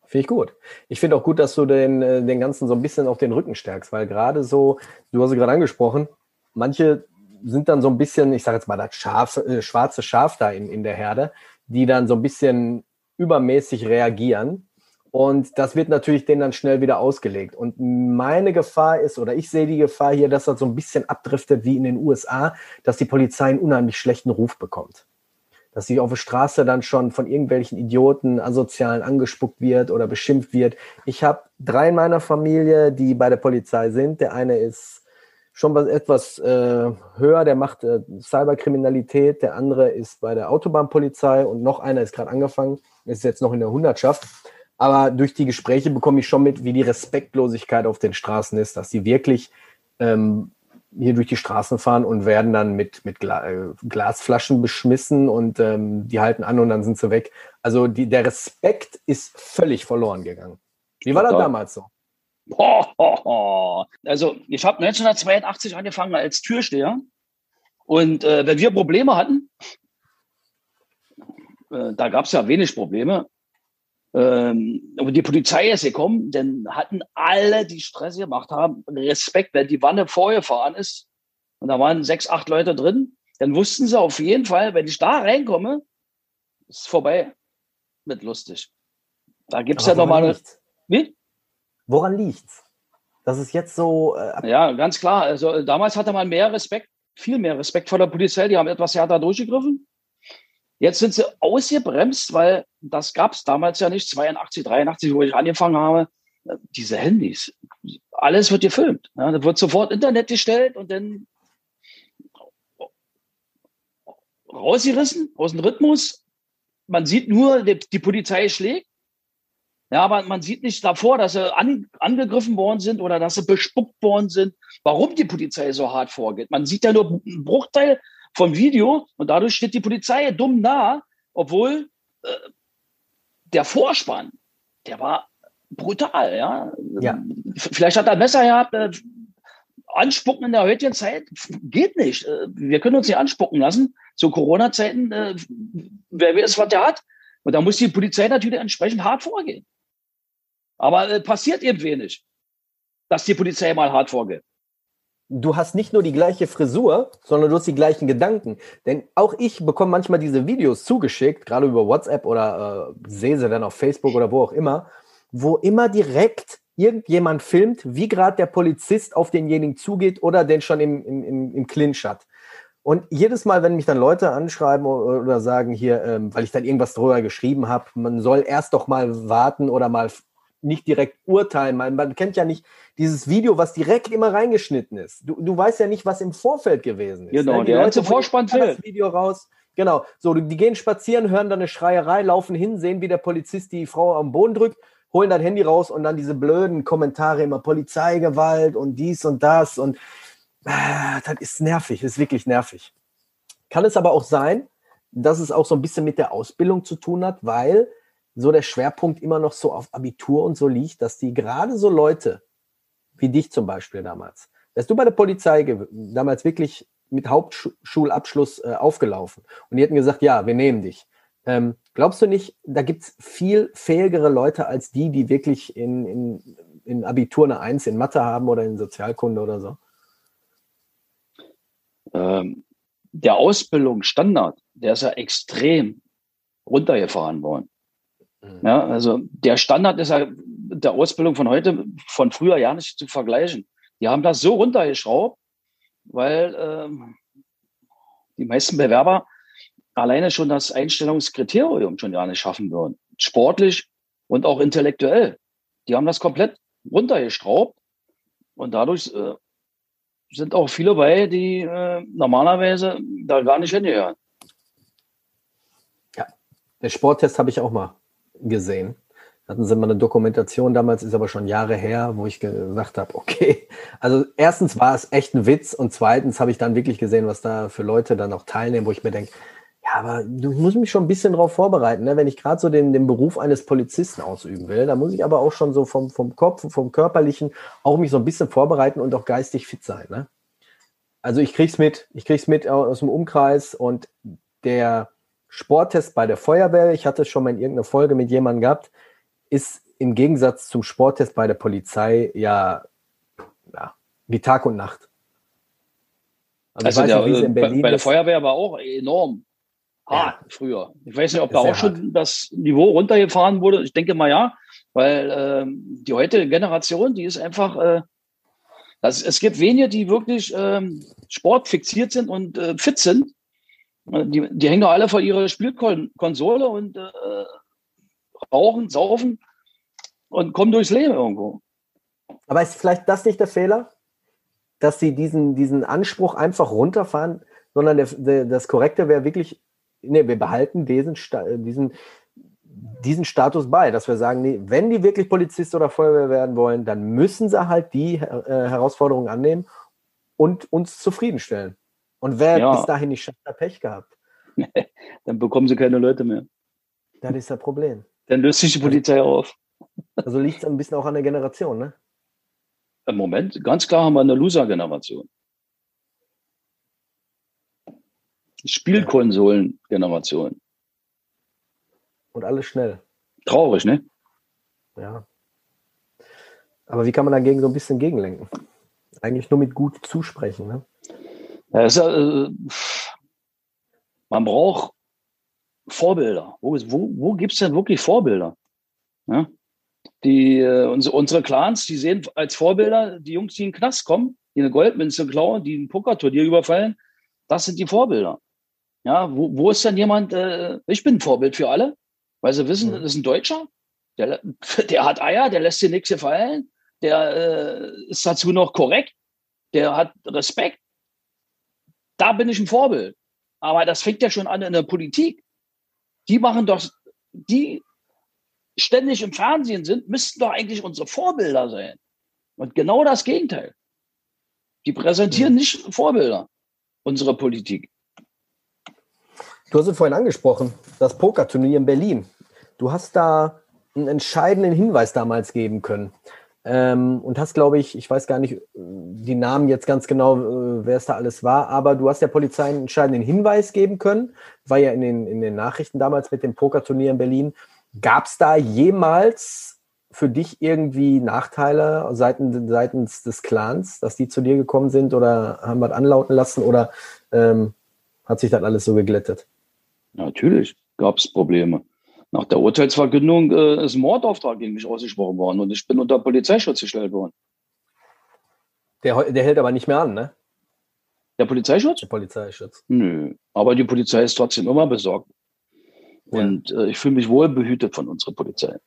Finde ich gut. Ich finde auch gut, dass du den, äh, den Ganzen so ein bisschen auf den Rücken stärkst, weil gerade so, du hast es gerade angesprochen, manche sind dann so ein bisschen, ich sage jetzt mal, das Schaf, äh, schwarze Schaf da in, in der Herde, die dann so ein bisschen übermäßig reagieren. Und das wird natürlich denen dann schnell wieder ausgelegt. Und meine Gefahr ist, oder ich sehe die Gefahr hier, dass das so ein bisschen abdriftet wie in den USA, dass die Polizei einen unheimlich schlechten Ruf bekommt. Dass sie auf der Straße dann schon von irgendwelchen Idioten, Asozialen angespuckt wird oder beschimpft wird. Ich habe drei in meiner Familie, die bei der Polizei sind. Der eine ist schon was etwas äh, höher, der macht äh, Cyberkriminalität, der andere ist bei der Autobahnpolizei und noch einer ist gerade angefangen, ist jetzt noch in der Hundertschaft. Aber durch die Gespräche bekomme ich schon mit, wie die Respektlosigkeit auf den Straßen ist, dass sie wirklich ähm, hier durch die Straßen fahren und werden dann mit, mit Gla äh, Glasflaschen beschmissen und ähm, die halten an und dann sind sie weg. Also die, der Respekt ist völlig verloren gegangen. Wie war das damals so? Also ich habe 1982 angefangen als Türsteher und äh, wenn wir Probleme hatten, äh, da gab es ja wenig Probleme, ähm, aber die Polizei ist gekommen, dann hatten alle, die Stress gemacht haben, Respekt, wenn die Wanne vorgefahren ist und da waren sechs, acht Leute drin, dann wussten sie auf jeden Fall, wenn ich da reinkomme, ist vorbei mit lustig. Da gibt es ja nochmal Wie? Woran liegt's? Das ist jetzt so. Äh, ja, ganz klar. Also damals hatte man mehr Respekt viel mehr Respekt vor der Polizei. Die haben etwas härter durchgegriffen. Jetzt sind sie ausgebremst, weil das gab es damals ja nicht, 82, 83, wo ich angefangen habe. Diese Handys, alles wird gefilmt. Ja, da wird sofort Internet gestellt und dann rausgerissen aus dem Rhythmus. Man sieht nur, die, die Polizei schlägt. Ja, aber man sieht nicht davor, dass sie an, angegriffen worden sind oder dass sie bespuckt worden sind, warum die Polizei so hart vorgeht. Man sieht ja nur einen Bruchteil vom Video und dadurch steht die Polizei dumm da, obwohl äh, der Vorspann, der war brutal, ja. Ja. Vielleicht hat er ein Messer gehabt, äh, anspucken in der heutigen Zeit geht nicht. Äh, wir können uns nicht anspucken lassen. Zu Corona-Zeiten, äh, wer weiß, was der hat. Und da muss die Polizei natürlich entsprechend hart vorgehen. Aber äh, passiert eben wenig, dass die Polizei mal hart vorgeht. Du hast nicht nur die gleiche Frisur, sondern du hast die gleichen Gedanken. Denn auch ich bekomme manchmal diese Videos zugeschickt, gerade über WhatsApp oder äh, sehe sie dann auf Facebook oder wo auch immer, wo immer direkt irgendjemand filmt, wie gerade der Polizist auf denjenigen zugeht oder den schon im, im, im, Clinch hat. Und jedes Mal, wenn mich dann Leute anschreiben oder sagen hier, ähm, weil ich dann irgendwas drüber geschrieben habe, man soll erst doch mal warten oder mal nicht direkt urteilen. Man, man kennt ja nicht dieses Video, was direkt immer reingeschnitten ist. Du, du weißt ja nicht, was im Vorfeld gewesen ist. Genau, ne? Die der ganze Vorspann das. Video raus. Genau, so, die gehen spazieren, hören dann eine Schreierei, laufen hin, sehen, wie der Polizist die Frau am Boden drückt, holen dann Handy raus und dann diese blöden Kommentare immer Polizeigewalt und dies und das und ah, das ist nervig, das ist wirklich nervig. Kann es aber auch sein, dass es auch so ein bisschen mit der Ausbildung zu tun hat, weil so der Schwerpunkt immer noch so auf Abitur und so liegt, dass die gerade so Leute wie dich zum Beispiel damals, wärst du bei der Polizei damals wirklich mit Hauptschulabschluss äh, aufgelaufen und die hätten gesagt, ja, wir nehmen dich. Ähm, glaubst du nicht, da gibt es viel fähigere Leute als die, die wirklich in, in, in Abitur eine Eins in Mathe haben oder in Sozialkunde oder so? Ähm, der Ausbildungsstandard, der ist ja extrem runtergefahren worden. Mhm. Ja, also der Standard ist ja der Ausbildung von heute, von früher ja nicht zu vergleichen. Die haben das so runtergeschraubt, weil ähm, die meisten Bewerber alleine schon das Einstellungskriterium schon gar nicht schaffen würden. Sportlich und auch intellektuell. Die haben das komplett runtergeschraubt und dadurch äh, sind auch viele bei, die äh, normalerweise da gar nicht hingehören. Den Sporttest habe ich auch mal gesehen. Hatten sie mal eine Dokumentation damals, ist aber schon Jahre her, wo ich gesagt habe, okay, also erstens war es echt ein Witz und zweitens habe ich dann wirklich gesehen, was da für Leute dann auch teilnehmen, wo ich mir denke, ja, aber du musst mich schon ein bisschen darauf vorbereiten, ne? wenn ich gerade so den, den Beruf eines Polizisten ausüben will, da muss ich aber auch schon so vom, vom Kopf, vom Körperlichen auch mich so ein bisschen vorbereiten und auch geistig fit sein. Ne? Also ich krieg's mit, ich krieg's mit aus dem Umkreis und der Sporttest bei der Feuerwehr, ich hatte es schon mal in irgendeiner Folge mit jemandem gehabt, ist im Gegensatz zum Sporttest bei der Polizei ja, ja wie Tag und Nacht. Also, ich der, nicht, äh, in bei, bei der. Feuerwehr war auch enorm hart früher. Ich weiß nicht, ob da auch schon das Niveau runtergefahren wurde. Ich denke mal ja, weil ähm, die heutige Generation, die ist einfach, äh, das, es gibt wenige, die wirklich ähm, sportfixiert sind und äh, fit sind. Die, die hängen doch alle vor ihrer Spielkonsole und äh, rauchen, saufen und kommen durchs Leben irgendwo. Aber ist vielleicht das nicht der Fehler, dass sie diesen, diesen Anspruch einfach runterfahren, sondern der, der, das Korrekte wäre wirklich, nee, wir behalten diesen, diesen, diesen Status bei, dass wir sagen, nee, wenn die wirklich Polizist oder Feuerwehr werden wollen, dann müssen sie halt die äh, Herausforderungen annehmen und uns zufriedenstellen. Und wer Ja. bis dahin nicht schafft, hat Pech gehabt. Dann bekommen sie keine Leute mehr. Das ist das Problem. Dann löst sich die Polizei auf. Also liegt es ein bisschen auch an der Generation, ne? Im Moment, ganz klar haben wir eine Loser-Generation. Spielkonsolen-Generation. Und alles schnell. Traurig, ne? Ja. Aber wie kann man dagegen so ein bisschen gegenlenken? Eigentlich nur mit gut zusprechen, ne? Äh, man braucht Vorbilder. Wo, wo, wo gibt es denn wirklich Vorbilder? Ja? Die, äh, unsere, unsere Clans, die sehen als Vorbilder die Jungs, die in den Knast kommen, die eine Goldmünze klauen, die ein Pokerturnier überfallen Das sind die Vorbilder. Ja, wo, wo ist denn jemand, äh, ich bin ein Vorbild für alle, weil sie wissen, das ist ein Deutscher, der, der hat Eier, der lässt dir nichts gefallen, der äh, ist dazu noch korrekt, der hat Respekt. Da bin ich ein Vorbild. Aber das fängt ja schon an in der Politik. Die machen doch, die ständig im Fernsehen sind, müssten doch eigentlich unsere Vorbilder sein. Und genau das Gegenteil. Die präsentieren nicht Vorbilder, unsere Politik. Du hast es vorhin angesprochen, das Pokerturnier in Berlin. Du hast da einen entscheidenden Hinweis damals geben können. Ähm, und hast, glaube ich, ich weiß gar nicht die Namen jetzt ganz genau, äh, wer es da alles war, aber du hast der Polizei einen entscheidenden Hinweis geben können. War ja in den, in den Nachrichten damals mit dem Pokerturnier in Berlin. Gab es da jemals für dich irgendwie Nachteile seitens, seitens des Clans, dass die zu dir gekommen sind oder haben was anlauten lassen oder ähm, hat sich das alles so geglättet? Natürlich gab es Probleme. Nach der Urteilsverkündung äh, ist ein Mordauftrag gegen mich ausgesprochen worden und ich bin unter Polizeischutz gestellt worden. Der, der hält aber nicht mehr an, ne? Der Polizeischutz? Der Polizeischutz. Nö, aber die Polizei ist trotzdem immer besorgt. Ja. Und äh, ich fühle mich wohl behütet von unserer Polizei.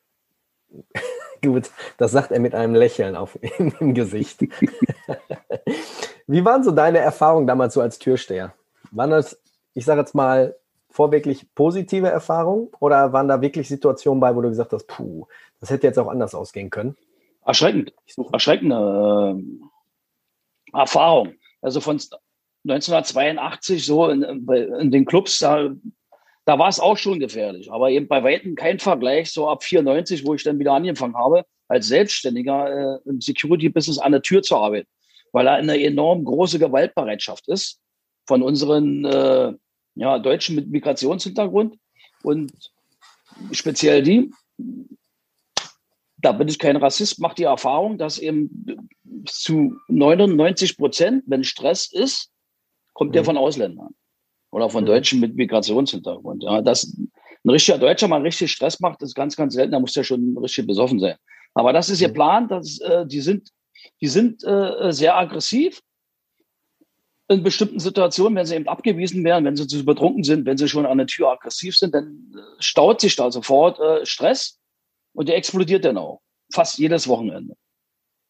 Gut, das sagt er mit einem Lächeln auf im Gesicht. Wie waren so deine Erfahrungen damals so als Türsteher? Waren das, ich sage jetzt mal, vorweglich positive Erfahrungen oder waren da wirklich Situationen bei, wo du gesagt hast, puh, das hätte jetzt auch anders ausgehen können? Erschreckend. Erschreckende äh, Erfahrung. Also von 1982 so in, in den Clubs, da, da war es auch schon gefährlich, aber eben bei weitem kein Vergleich so ab 94, wo ich dann wieder angefangen habe, als Selbstständiger äh, im Security-Business an der Tür zu arbeiten, weil da eine enorm große Gewaltbereitschaft ist von unseren äh, ja, Deutschen mit Migrationshintergrund und speziell die. Da bin ich kein Rassist, mache die Erfahrung, dass eben zu 99 Prozent, wenn Stress ist, kommt mhm. der von Ausländern oder von mhm. Deutschen mit Migrationshintergrund. Ja, dass ein richtiger Deutscher mal richtig Stress macht, ist ganz, ganz selten. Da muss der schon richtig besoffen sein. Aber das ist ihr mhm. Plan. Dass, äh, die sind, die sind äh, sehr aggressiv in bestimmten Situationen, wenn sie eben abgewiesen werden, wenn sie zu betrunken sind, wenn sie schon an der Tür aggressiv sind, dann äh, staut sich da sofort äh, Stress und der explodiert dann auch. Fast jedes Wochenende.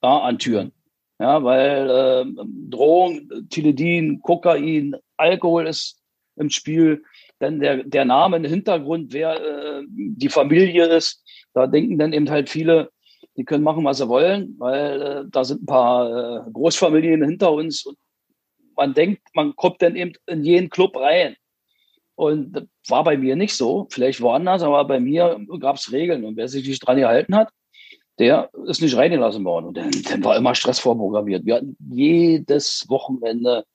Ja, an Türen. Ja, weil äh, Drohung, Tilidin, Kokain, Alkohol ist im Spiel. Dann der, der Name im Hintergrund, wer äh, die Familie ist. Da denken dann eben halt viele, die können machen, was sie wollen, weil äh, da sind ein paar äh, Großfamilien hinter uns und man denkt, man kommt dann eben in jeden Club rein. Und das war bei mir nicht so, vielleicht woanders, aber bei mir gab es Regeln. Und wer sich nicht dran gehalten hat, der ist nicht reingelassen worden. Und dann, dann war immer Stress vorprogrammiert. Wir hatten jedes Wochenende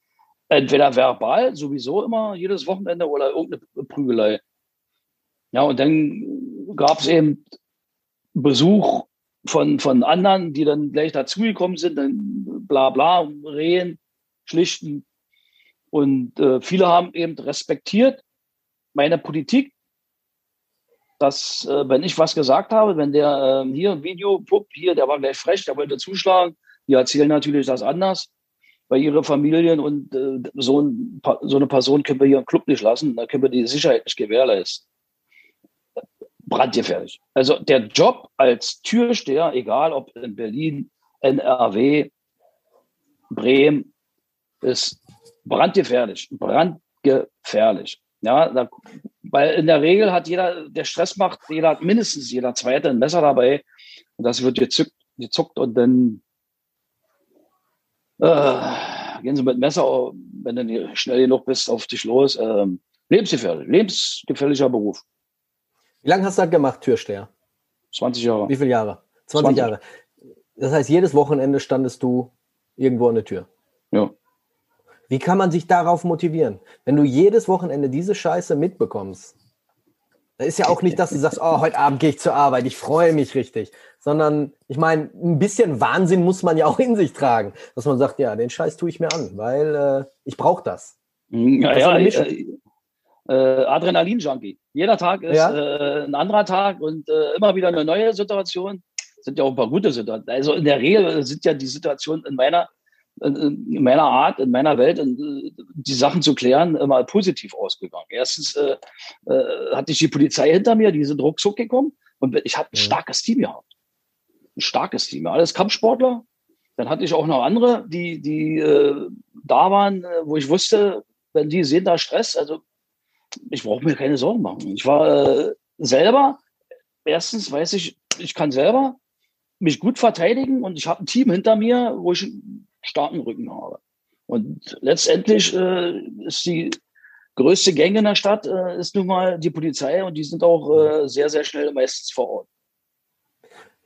entweder verbal, sowieso immer jedes Wochenende oder irgendeine Prügelei. Ja, und dann gab es eben Besuch von, von anderen, die dann gleich dazugekommen sind, dann bla bla, Rehen schlichten. Und äh, viele haben eben respektiert meine Politik, dass äh, wenn ich was gesagt habe, wenn der äh, hier ein Video, pup, hier, der war gleich frech, der wollte zuschlagen, die erzählen natürlich das anders bei ihren Familien und äh, so, ein, so, eine Person können wir hier im Club nicht lassen, da können wir die Sicherheit nicht gewährleisten. Brandgefährlich. Also der Job als Türsteher, egal ob in Berlin, NRW, Bremen, ist brandgefährlich. Brandgefährlich. Ja, da, weil in der Regel hat jeder, der Stress macht, jeder mindestens jeder zweite ein Messer dabei. Und das wird gezückt, gezuckt und dann äh, gehen sie mit Messer, wenn du schnell genug bist, auf dich los. Ähm, lebensgefährlich, lebensgefährlicher Beruf. Wie lange hast du das gemacht, Türsteher? 20 Jahre. Wie viele Jahre? 20, 20. Jahre. Das heißt, jedes Wochenende standest du irgendwo an der Tür. Ja. Wie kann man sich darauf motivieren? Wenn du jedes Wochenende diese Scheiße mitbekommst, da ist ja auch nicht, dass du sagst, oh, heute Abend gehe ich zur Arbeit, ich freue mich richtig, sondern ich meine, ein bisschen Wahnsinn muss man ja auch in sich tragen, dass man sagt, ja, den Scheiß tue ich mir an, weil äh, ich brauche das. Ja, das ja äh, äh, Adrenalin-Junkie. Jeder Tag ist ja? äh, ein anderer Tag und äh, immer wieder eine neue Situation. Sind ja auch ein paar gute Situationen. Also in der Regel sind ja die Situationen in meiner in meiner Art, in meiner Welt, die Sachen zu klären, immer positiv ausgegangen. Erstens äh, äh, hatte ich die Polizei hinter mir, die sind ruckzuck gekommen und ich habe ein mhm. starkes Team gehabt. Ein starkes Team. Alles Kampfsportler. Dann hatte ich auch noch andere, die, die äh, da waren, äh, wo ich wusste, wenn die sehen da Stress, also ich brauche mir keine Sorgen machen. Ich war äh, selber, erstens weiß ich, ich kann selber mich gut verteidigen und ich habe ein Team hinter mir, wo ich starken Rücken habe. Und letztendlich äh, ist die größte Gang in der Stadt äh, ist nun mal die Polizei und die sind auch äh, sehr, sehr schnell meistens vor Ort.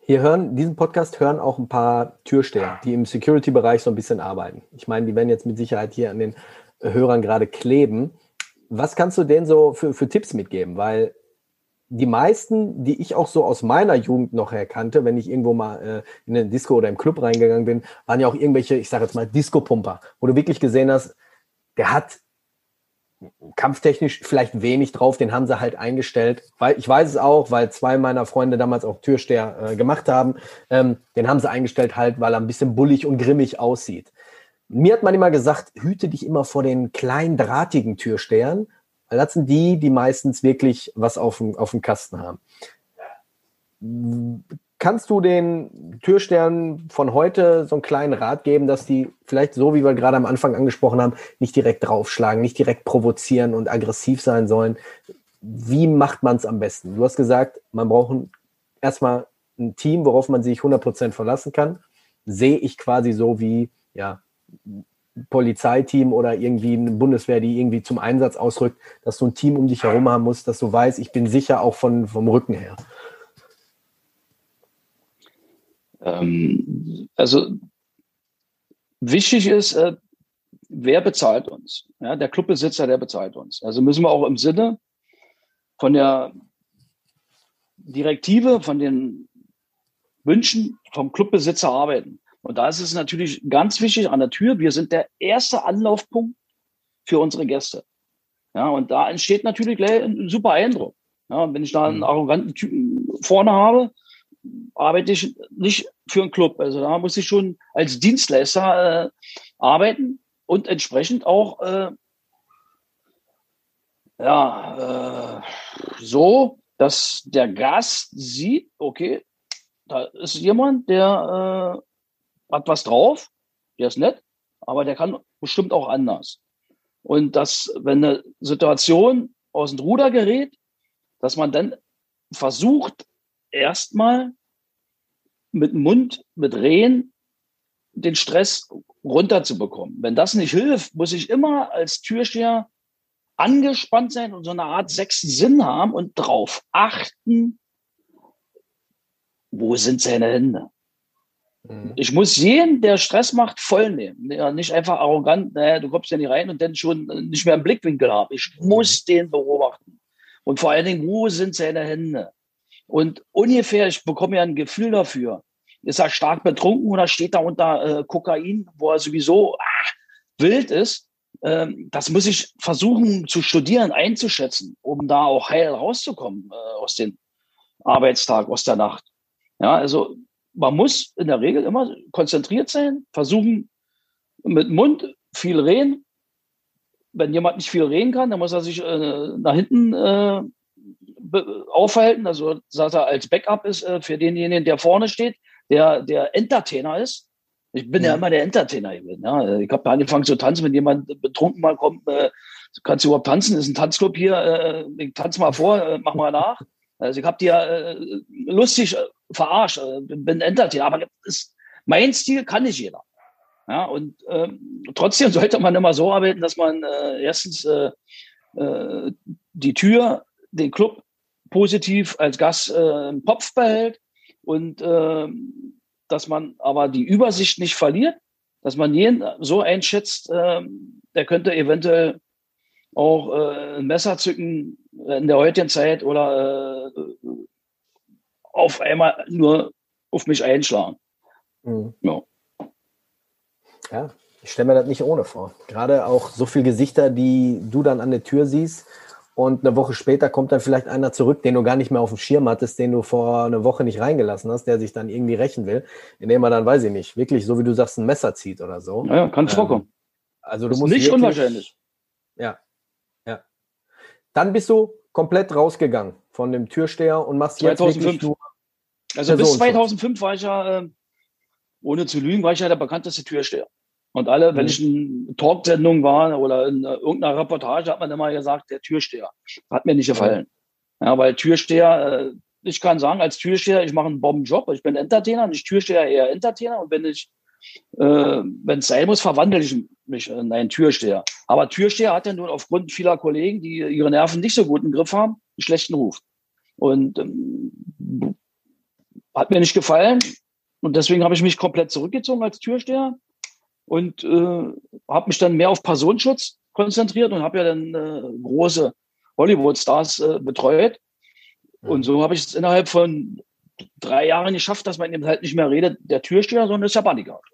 Hier hören, diesen Podcast hören auch ein paar Türsteher, die im Security-Bereich so ein bisschen arbeiten. Ich meine, die werden jetzt mit Sicherheit hier an den Hörern gerade kleben. Was kannst du denen so für, für Tipps mitgeben? Weil die meisten, die ich auch so aus meiner Jugend noch erkannte, wenn ich irgendwo mal äh, in eine Disco oder im Club reingegangen bin, waren ja auch irgendwelche, ich sage jetzt mal, Disco-Pumper, wo du wirklich gesehen hast, der hat kampftechnisch vielleicht wenig drauf, den haben sie halt eingestellt. Weil ich weiß es auch, weil zwei meiner Freunde damals auch Türsteher äh, gemacht haben. Ähm, den haben sie eingestellt halt, weil er ein bisschen bullig und grimmig aussieht. Mir hat man immer gesagt, hüte dich immer vor den kleinen drahtigen Türstehern, das sind die, die meistens wirklich was auf dem, auf dem Kasten haben. Kannst du den Türstern von heute so einen kleinen Rat geben, dass die vielleicht so, wie wir gerade am Anfang angesprochen haben, nicht direkt draufschlagen, nicht direkt provozieren und aggressiv sein sollen? Wie macht man es am besten? Du hast gesagt, man braucht erstmal ein Team, worauf man sich 100% verlassen kann. Sehe ich quasi so wie, ja, Polizeiteam oder irgendwie eine Bundeswehr, die irgendwie zum Einsatz ausrückt, dass du ein Team um dich herum haben musst, dass du weißt, ich bin sicher auch von, vom Rücken her? Ähm, also wichtig ist, äh, wer bezahlt uns? Ja, der Clubbesitzer, der bezahlt uns. Also müssen wir auch im Sinne von der Direktive, von den Wünschen vom Clubbesitzer arbeiten. Und da ist es natürlich ganz wichtig an der Tür, wir sind der erste Anlaufpunkt für unsere Gäste. Ja, und da entsteht natürlich ein super Eindruck. Ja, wenn ich da einen mhm. arroganten Typen vorne habe, arbeite ich nicht für einen Club. Also da muss ich schon als Dienstleister äh, arbeiten und entsprechend auch äh, ja, äh, so, dass der Gast sieht, okay, da ist jemand, der äh, hat was drauf, der ist nett, aber der kann bestimmt auch anders. Und dass, wenn eine Situation aus dem Ruder gerät, dass man dann versucht, erstmal mit Mund, mit Rehen den Stress runterzubekommen. Wenn das nicht hilft, muss ich immer als Türsteher angespannt sein und so eine Art sechsten Sinn haben und drauf achten, wo sind seine Hände? Mhm. Ich muss jeden, der Stress macht, voll nehmen. Ja, nicht einfach arrogant, naja, du kommst ja nicht rein und dann schon nicht mehr im Blickwinkel haben. Ich mhm. muss den beobachten. Und vor allen Dingen, wo sind seine Hände? Und ungefähr, ich bekomme ja ein Gefühl dafür. Ist er stark betrunken oder steht da unter äh, Kokain, wo er sowieso ah, wild ist? Ähm, das muss ich versuchen zu studieren, einzuschätzen, um da auch heil rauszukommen äh, aus dem Arbeitstag, aus der Nacht. Ja, also man muss in der Regel immer konzentriert sein, versuchen mit Mund viel reden. Wenn jemand nicht viel reden kann, dann muss er sich äh, nach hinten äh, aufhalten. Also dass er als Backup ist äh, für denjenigen, der vorne steht, der der Entertainer ist. Ich bin ja, ja immer der Entertainer. Ja. Ich habe angefangen zu tanzen, wenn jemand betrunken mal kommt, äh, kannst du überhaupt tanzen? Ist ein Tanzclub hier, äh, ich tanze mal vor, äh, mach mal nach. Also ich habe die ja äh, lustig äh, verarscht, äh, bin Entertainer, aber ist, mein Stil kann nicht jeder. Ja, und ähm, trotzdem sollte man immer so arbeiten, dass man äh, erstens äh, äh, die Tür, den Club positiv als Gast im Kopf behält und äh, dass man aber die Übersicht nicht verliert, dass man jeden so einschätzt, äh, der könnte eventuell auch ein Messer zücken in der heutigen Zeit oder äh, auf einmal nur auf mich einschlagen. Mhm. Ja. ja, ich stelle mir das nicht ohne vor. Gerade auch so viele Gesichter, die du dann an der Tür siehst und eine Woche später kommt dann vielleicht einer zurück, den du gar nicht mehr auf dem Schirm hattest, den du vor einer Woche nicht reingelassen hast, der sich dann irgendwie rächen will, indem er dann, weiß ich nicht, wirklich, so wie du sagst, ein Messer zieht oder so. Ja, kann ähm, vorkommen. Also du musst nicht wirklich, unwahrscheinlich. Ja. Dann bist du komplett rausgegangen von dem Türsteher und machst 2005. jetzt Also bis 2005 war ich ja, äh, ohne zu lügen, war ich ja der bekannteste Türsteher. Und alle, mhm. wenn ich in Talksendung war oder in äh, irgendeiner Reportage, hat man immer gesagt, der Türsteher. Hat mir nicht gefallen. Ja, weil Türsteher, äh, ich kann sagen, als Türsteher, ich mache einen Bombenjob. Ich bin Entertainer, nicht Türsteher, eher Entertainer. Und wenn ich, äh, wenn es sein muss, verwandle ich mich in einen Türsteher. Aber Türsteher hat ja nun aufgrund vieler Kollegen, die ihre Nerven nicht so gut im Griff haben, einen schlechten Ruf. Und ähm, hat mir nicht gefallen. Und deswegen habe ich mich komplett zurückgezogen als Türsteher und äh, habe mich dann mehr auf Personenschutz konzentriert und habe ja dann äh, große Hollywood-Stars äh, betreut. Und so habe ich es innerhalb von drei Jahren geschafft, dass man eben halt nicht mehr redet, der Türsteher, sondern ist der Bodyguard.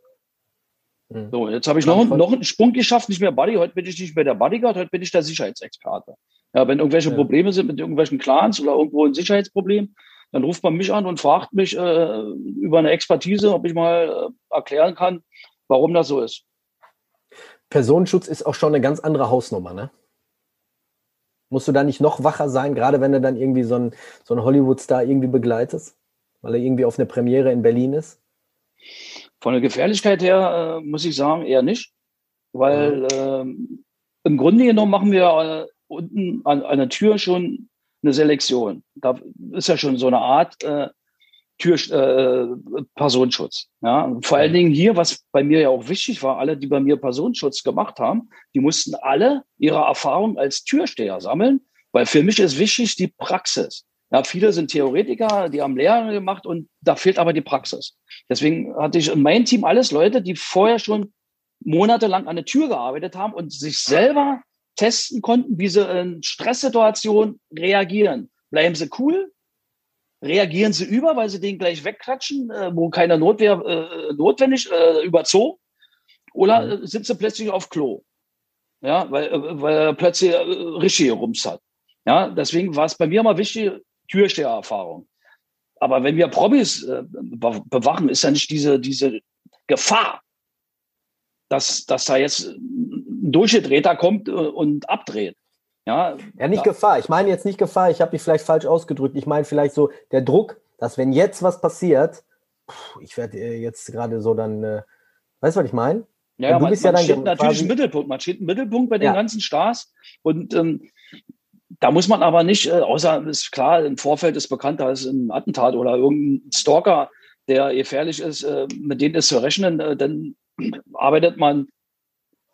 Mhm. So, jetzt habe ich noch, noch einen Sprung geschafft, nicht mehr Buddy. Heute bin ich nicht mehr der Bodyguard, heute bin ich der Sicherheitsexperte. Ja, wenn irgendwelche ja. Probleme sind mit irgendwelchen Clans oder irgendwo ein Sicherheitsproblem, dann ruft man mich an und fragt mich äh, über eine Expertise, ob ich mal äh, erklären kann, warum das so ist. Personenschutz ist auch schon eine ganz andere Hausnummer, ne? Musst du da nicht noch wacher sein, gerade wenn du dann irgendwie so einen, so einen Hollywood-Star irgendwie begleitest, weil er irgendwie auf eine Premiere in Berlin ist? Von der Gefährlichkeit her äh, muss ich sagen, eher nicht, weil äh, im Grunde genommen machen wir äh, unten an, an der Tür schon eine Selektion. Da ist ja schon so eine Art äh, Tür, äh, Personenschutz. Ja, vor allen Dingen hier, was bei mir ja auch wichtig war, alle, die bei mir Personenschutz gemacht haben, die mussten alle ihre Erfahrung als Türsteher sammeln, weil für mich ist wichtig die Praxis. Ja, viele sind Theoretiker, die haben Lehre gemacht und da fehlt aber die Praxis. Deswegen hatte ich in meinem Team alles Leute, die vorher schon monatelang an der Tür gearbeitet haben und sich selber testen konnten, wie sie in Stresssituationen reagieren. Bleiben sie cool? Reagieren sie über, weil sie den gleich wegklatschen, äh, wo keine Notwehr äh, notwendig, äh, über Zoo? Oder mhm. Äh, sind sie plötzlich auf Klo? Ja, weil, äh, weil er plötzlich äh, richtig Rums hat. Ja, deswegen war es bei mir immer wichtig, Türstehererfahrung. Aber wenn wir Promis äh, bewachen, ist ja nicht diese, diese Gefahr, dass, dass da jetzt ein Durchgedrehter kommt äh, und abdreht. Ja, ja nicht da, Gefahr. Ich meine jetzt nicht Gefahr. Ich habe mich vielleicht falsch ausgedrückt. Ich meine vielleicht so der Druck, dass wenn jetzt was passiert, ich werde äh, jetzt gerade so dann, äh, weißt du, was ich meine? Ja, du man, bist man ja dann steht natürlich im Mittelpunkt. Man steht im Mittelpunkt bei den ja. ganzen Stars und ähm, da muss man aber nicht, äh, außer ist klar, im Vorfeld ist bekannt, da ist ein Attentat oder irgendein Stalker, der gefährlich ist, äh, mit denen ist zu rechnen, äh, dann arbeitet man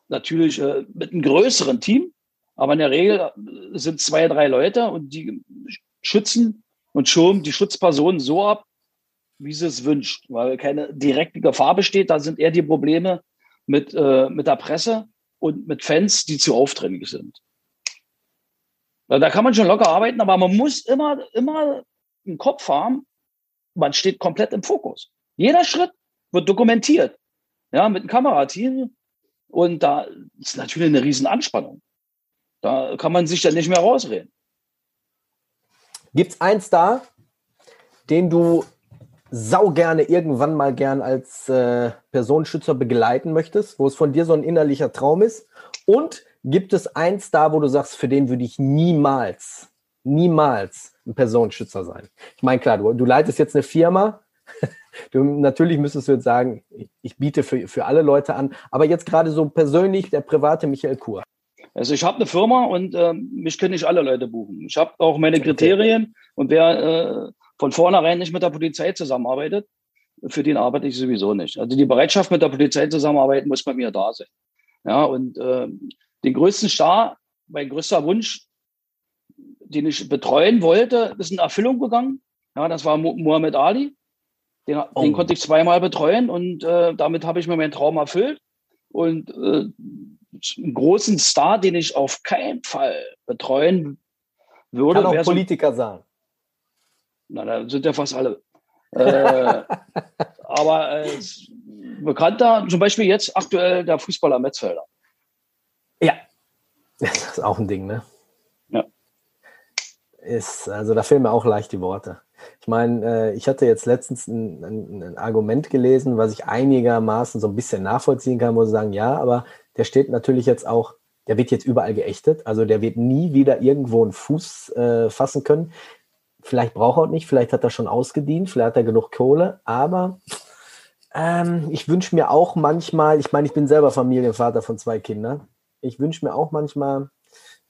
natürlich mit einem größeren Team, aber in der Regel sind zwei, drei Leute und die schützen und schirmen die Schutzpersonen so ab, wie sie es wünscht, weil keine direkte Gefahr besteht. Da sind eher die Probleme mit, äh, mit der Presse und mit Fans, die zu aufdringlich sind. Da kann man schon locker arbeiten, aber man muss immer, immer im Kopf haben, man steht komplett im Fokus. Jeder Schritt wird dokumentiert. Ja, mit einem Kamerateam. Und da ist natürlich eine riesen Anspannung. Da kann man sich dann nicht mehr rausreden. Gibt es einen Star, den du sau gerne irgendwann mal gern als äh, Personenschützer begleiten möchtest, wo es von dir so ein innerlicher Traum ist? Und gibt es einen Star, wo du sagst, für den würde ich niemals, niemals ein Personenschützer sein? Ich meine, klar, du, du leitest jetzt eine Firma, Du, natürlich müsstest du jetzt sagen, ich biete für, für alle Leute an, aber jetzt gerade so persönlich der private Michael Kur. Also ich habe eine Firma und äh, mich können nicht alle Leute buchen. Ich habe auch meine Kriterien und wer äh, von vornherein nicht mit der Polizei zusammenarbeitet, für den arbeite ich sowieso nicht. Also die Bereitschaft mit der Polizei zusammenarbeiten muss bei mir da sein. Ja, und äh, den größten Star, mein größter Wunsch, den ich betreuen wollte, ist in Erfüllung gegangen. Ja, das war Muhammad Ali. Den, oh. den konnte ich zweimal betreuen und äh, damit habe ich mir meinen Traum erfüllt. Und äh, einen großen Star, den ich auf keinen Fall betreuen würde. Kann auch Politiker so, sein. Na, da sind ja fast alle. äh, aber äh, bekannter, zum Beispiel jetzt aktuell der Fußballer Metzfelder. Ja, das ist auch ein Ding, ne? Ja. ist, also da fehlen mir auch leicht die Worte. Ich meine, äh, ich hatte jetzt letztens ein, ein, ein, Argument gelesen, was ich einigermaßen so ein bisschen nachvollziehen kann, muss ich sagen, ja, aber der steht natürlich jetzt auch, der wird jetzt überall geächtet, also der wird nie wieder irgendwo einen Fuß äh, fassen können. Vielleicht braucht er nicht, vielleicht hat er schon ausgedient, vielleicht hat er genug Kohle, aber ähm, ich wünsche mir auch manchmal, ich meine, ich bin selber Familienvater von zwei Kindern, ich wünsche mir auch manchmal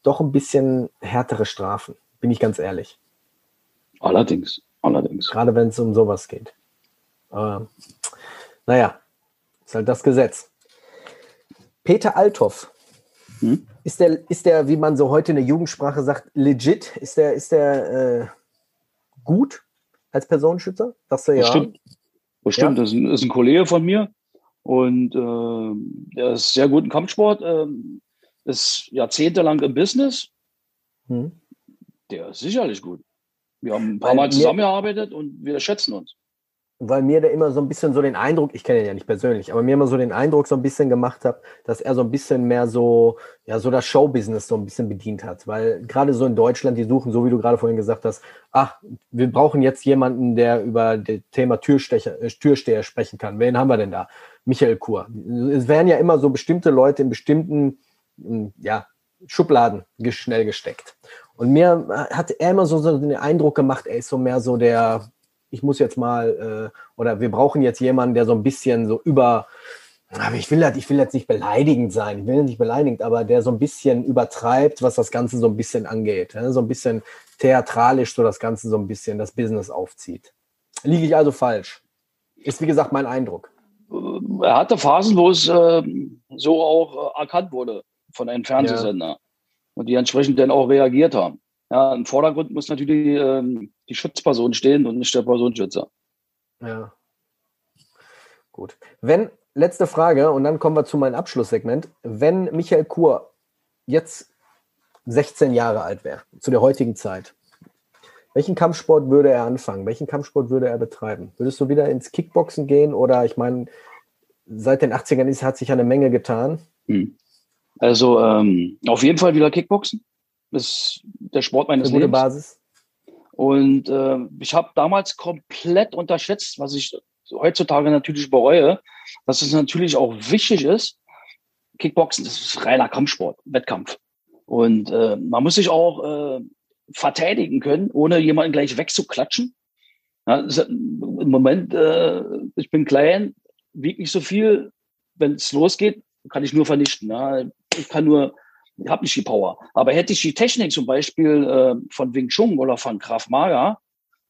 doch ein bisschen härtere Strafen, bin ich ganz ehrlich. Allerdings, allerdings. Gerade wenn es um sowas geht. Aber naja, ist halt das Gesetz. Peter Althoff. Hm? Ist der, ist der, wie man so heute in der Jugendsprache sagt, legit? Ist der, ist der äh, gut als Personenschützer? Du ja. Bestimmt. Bestimmt. Ja? Das ist ein, ist ein, Kollege von mir und äh, er ist sehr gut im Kampfsport, äh, ist jahrzehntelang im Business. Hm. Der ist sicherlich gut. Wir haben ein paar Weil Mal zusammengearbeitet und wir schätzen uns. Weil mir da immer so ein bisschen so den Eindruck, ich kenne ihn ja nicht persönlich, aber mir immer so den Eindruck so ein bisschen gemacht hat, dass er so ein bisschen mehr so, ja, so das Showbusiness so ein bisschen bedient hat. Weil gerade so in Deutschland, die suchen, so wie du gerade vorhin gesagt hast, ach, wir brauchen jetzt jemanden, der über das Thema Türstecher, äh, Türsteher sprechen kann. Wen haben wir denn da? Michael Kur. Es werden ja immer so bestimmte Leute in bestimmten, hm, ja, Schubladen schnell gesteckt. Und mir hat er immer so, so den Eindruck gemacht, er ist so mehr so der, ich muss jetzt mal, äh, oder wir brauchen jetzt jemanden, der so ein bisschen so über, aber ich will, ich will jetzt nicht beleidigend sein, ich will nicht beleidigend, aber der so ein bisschen übertreibt, was das Ganze so ein bisschen angeht. Ja? So ein bisschen theatralisch so das Ganze so ein bisschen das Business aufzieht. Liege ich also falsch? Ist wie gesagt mein Eindruck. Er hatte Phasen, wo es äh, so auch äh, erkannt wurde von einem Fernsehsender. Ja und die entsprechend dann auch reagiert haben. Ja, im Vordergrund muss natürlich ähm, die Schutzperson stehen und nicht der Personenschützer. Ja. Gut. Wenn, letzte Frage, und dann kommen wir zu meinem Abschlusssegment. Wenn Michael Kur jetzt 16 Jahre alt wäre, zu der heutigen Zeit, welchen Kampfsport würde er anfangen? Welchen Kampfsport würde er betreiben? Würdest du wieder ins Kickboxen gehen oder ich meine, seit den 80ern ist, hat sich eine Menge getan. Hm. Also ähm, auf jeden Fall wieder Kickboxen. Das ist der Sport meines Eine gute Lebens. Basis. Und äh, ich habe damals komplett unterschätzt, was ich heutzutage natürlich bereue, dass es natürlich auch wichtig ist. Kickboxen, das ist reiner Kampfsport, Wettkampf. Und äh, man muss sich auch äh, verteidigen können, ohne jemanden gleich wegzuklatschen. Ja, Im Moment, äh, ich bin klein, wiegt nicht so viel. Wenn es losgeht, kann ich nur vernichten. Ja ich kann nur, habe nicht die Power. Aber hätte ich die Technik zum Beispiel äh, von Wing Chun oder von Krav Maga,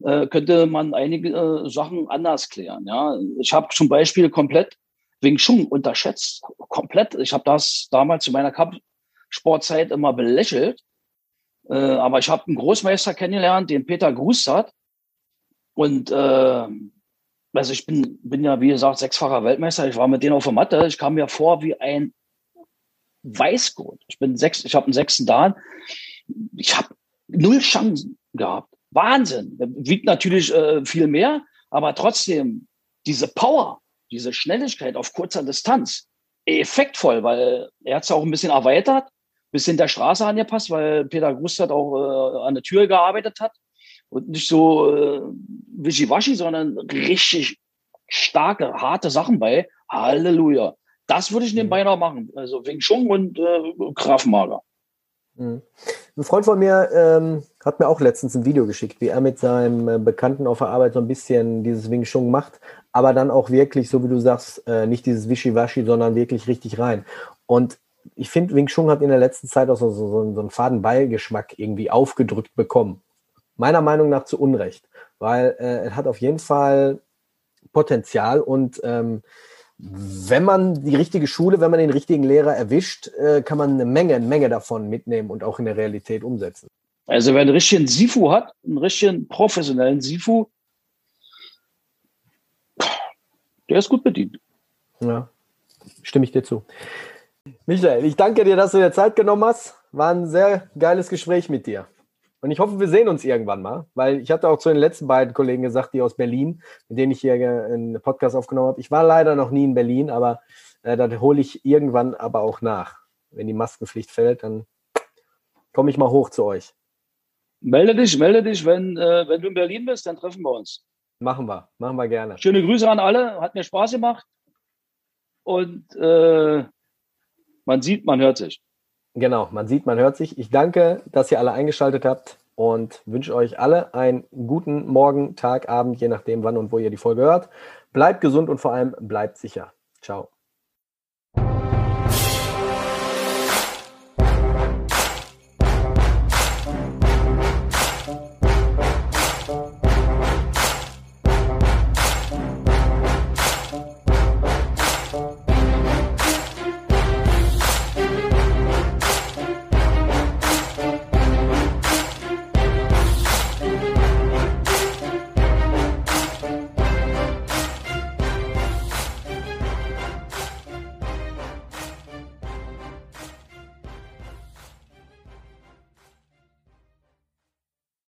äh, könnte man einige äh, Sachen anders klären. Ja, ich habe zum Beispiel komplett Wing Chun unterschätzt, komplett. Ich habe das damals zu meiner Kampfsportzeit immer belächelt. Äh, aber ich habe einen Großmeister kennengelernt, den Peter Gruß hat. Und äh, also ich bin, bin ja, wie gesagt, sechsfacher Weltmeister. Ich war mit denen auf der Matte. Ich kam mir vor wie ein Weißgurt. Ich bin sechs, ich habe einen sechsten Dan. Ich habe null Chancen gehabt. Wahnsinn. Wiegt natürlich äh, viel mehr, aber trotzdem diese Power, diese Schnelligkeit auf kurzer Distanz, effektvoll, weil er hat es auch ein bisschen erweitert, bisschen der Straße angepasst, weil Peter Gustert auch äh, an der Tür gearbeitet hat und nicht so äh, wischiwaschi, sondern richtig starke, harte Sachen bei. Halleluja. Das würde ich nebenbei noch machen. Also wegen Schung und äh, Grafenmager. Mhm. Ein Freund von mir ähm, hat mir auch letztens ein Video geschickt, wie er mit seinem äh, Bekannten auf der Arbeit so ein bisschen dieses Wing Chun macht, aber dann auch wirklich, so wie du sagst, äh, nicht dieses Wischiwaschi, sondern wirklich richtig rein. Und ich finde, Wing Chun hat in der letzten Zeit auch so, so, so einen faden Beigeschmack irgendwie aufgedrückt bekommen. Meiner Meinung nach zu Unrecht, weil äh, er hat auf jeden Fall Potenzial und ähm, wenn man die richtige Schule, wenn man den richtigen Lehrer erwischt, äh, kann man eine Menge, eine Menge davon mitnehmen und auch in der Realität umsetzen. Also wer einen richtigen Sifu hat, einen richtigen professionellen Sifu, der ist gut bedient. Ja, stimme ich dir zu. Michael, ich danke dir, dass du dir Zeit genommen hast. War ein sehr geiles Gespräch mit dir. Und ich hoffe, wir sehen uns irgendwann mal, weil ich hatte auch zu den letzten beiden Kollegen gesagt, die aus Berlin, mit denen ich hier einen Podcast aufgenommen habe. Ich war leider noch nie in Berlin, aber äh, da hole ich irgendwann aber auch nach. Wenn die Maskenpflicht fällt, dann komme ich mal hoch zu euch. Melde dich, melde dich, wenn, äh, wenn du in Berlin bist, dann treffen wir uns. Machen wir, machen wir gerne. Schöne Grüße an alle, hat mir Spaß gemacht. Und äh, man sieht, man hört sich. Genau, man sieht, man hört sich. Ich danke, dass ihr alle eingeschaltet habt und wünsche euch alle einen guten Morgen, Tag, Abend, je nachdem, wann und wo ihr die Folge hört. Bleibt gesund und vor allem bleibt sicher. Ciao.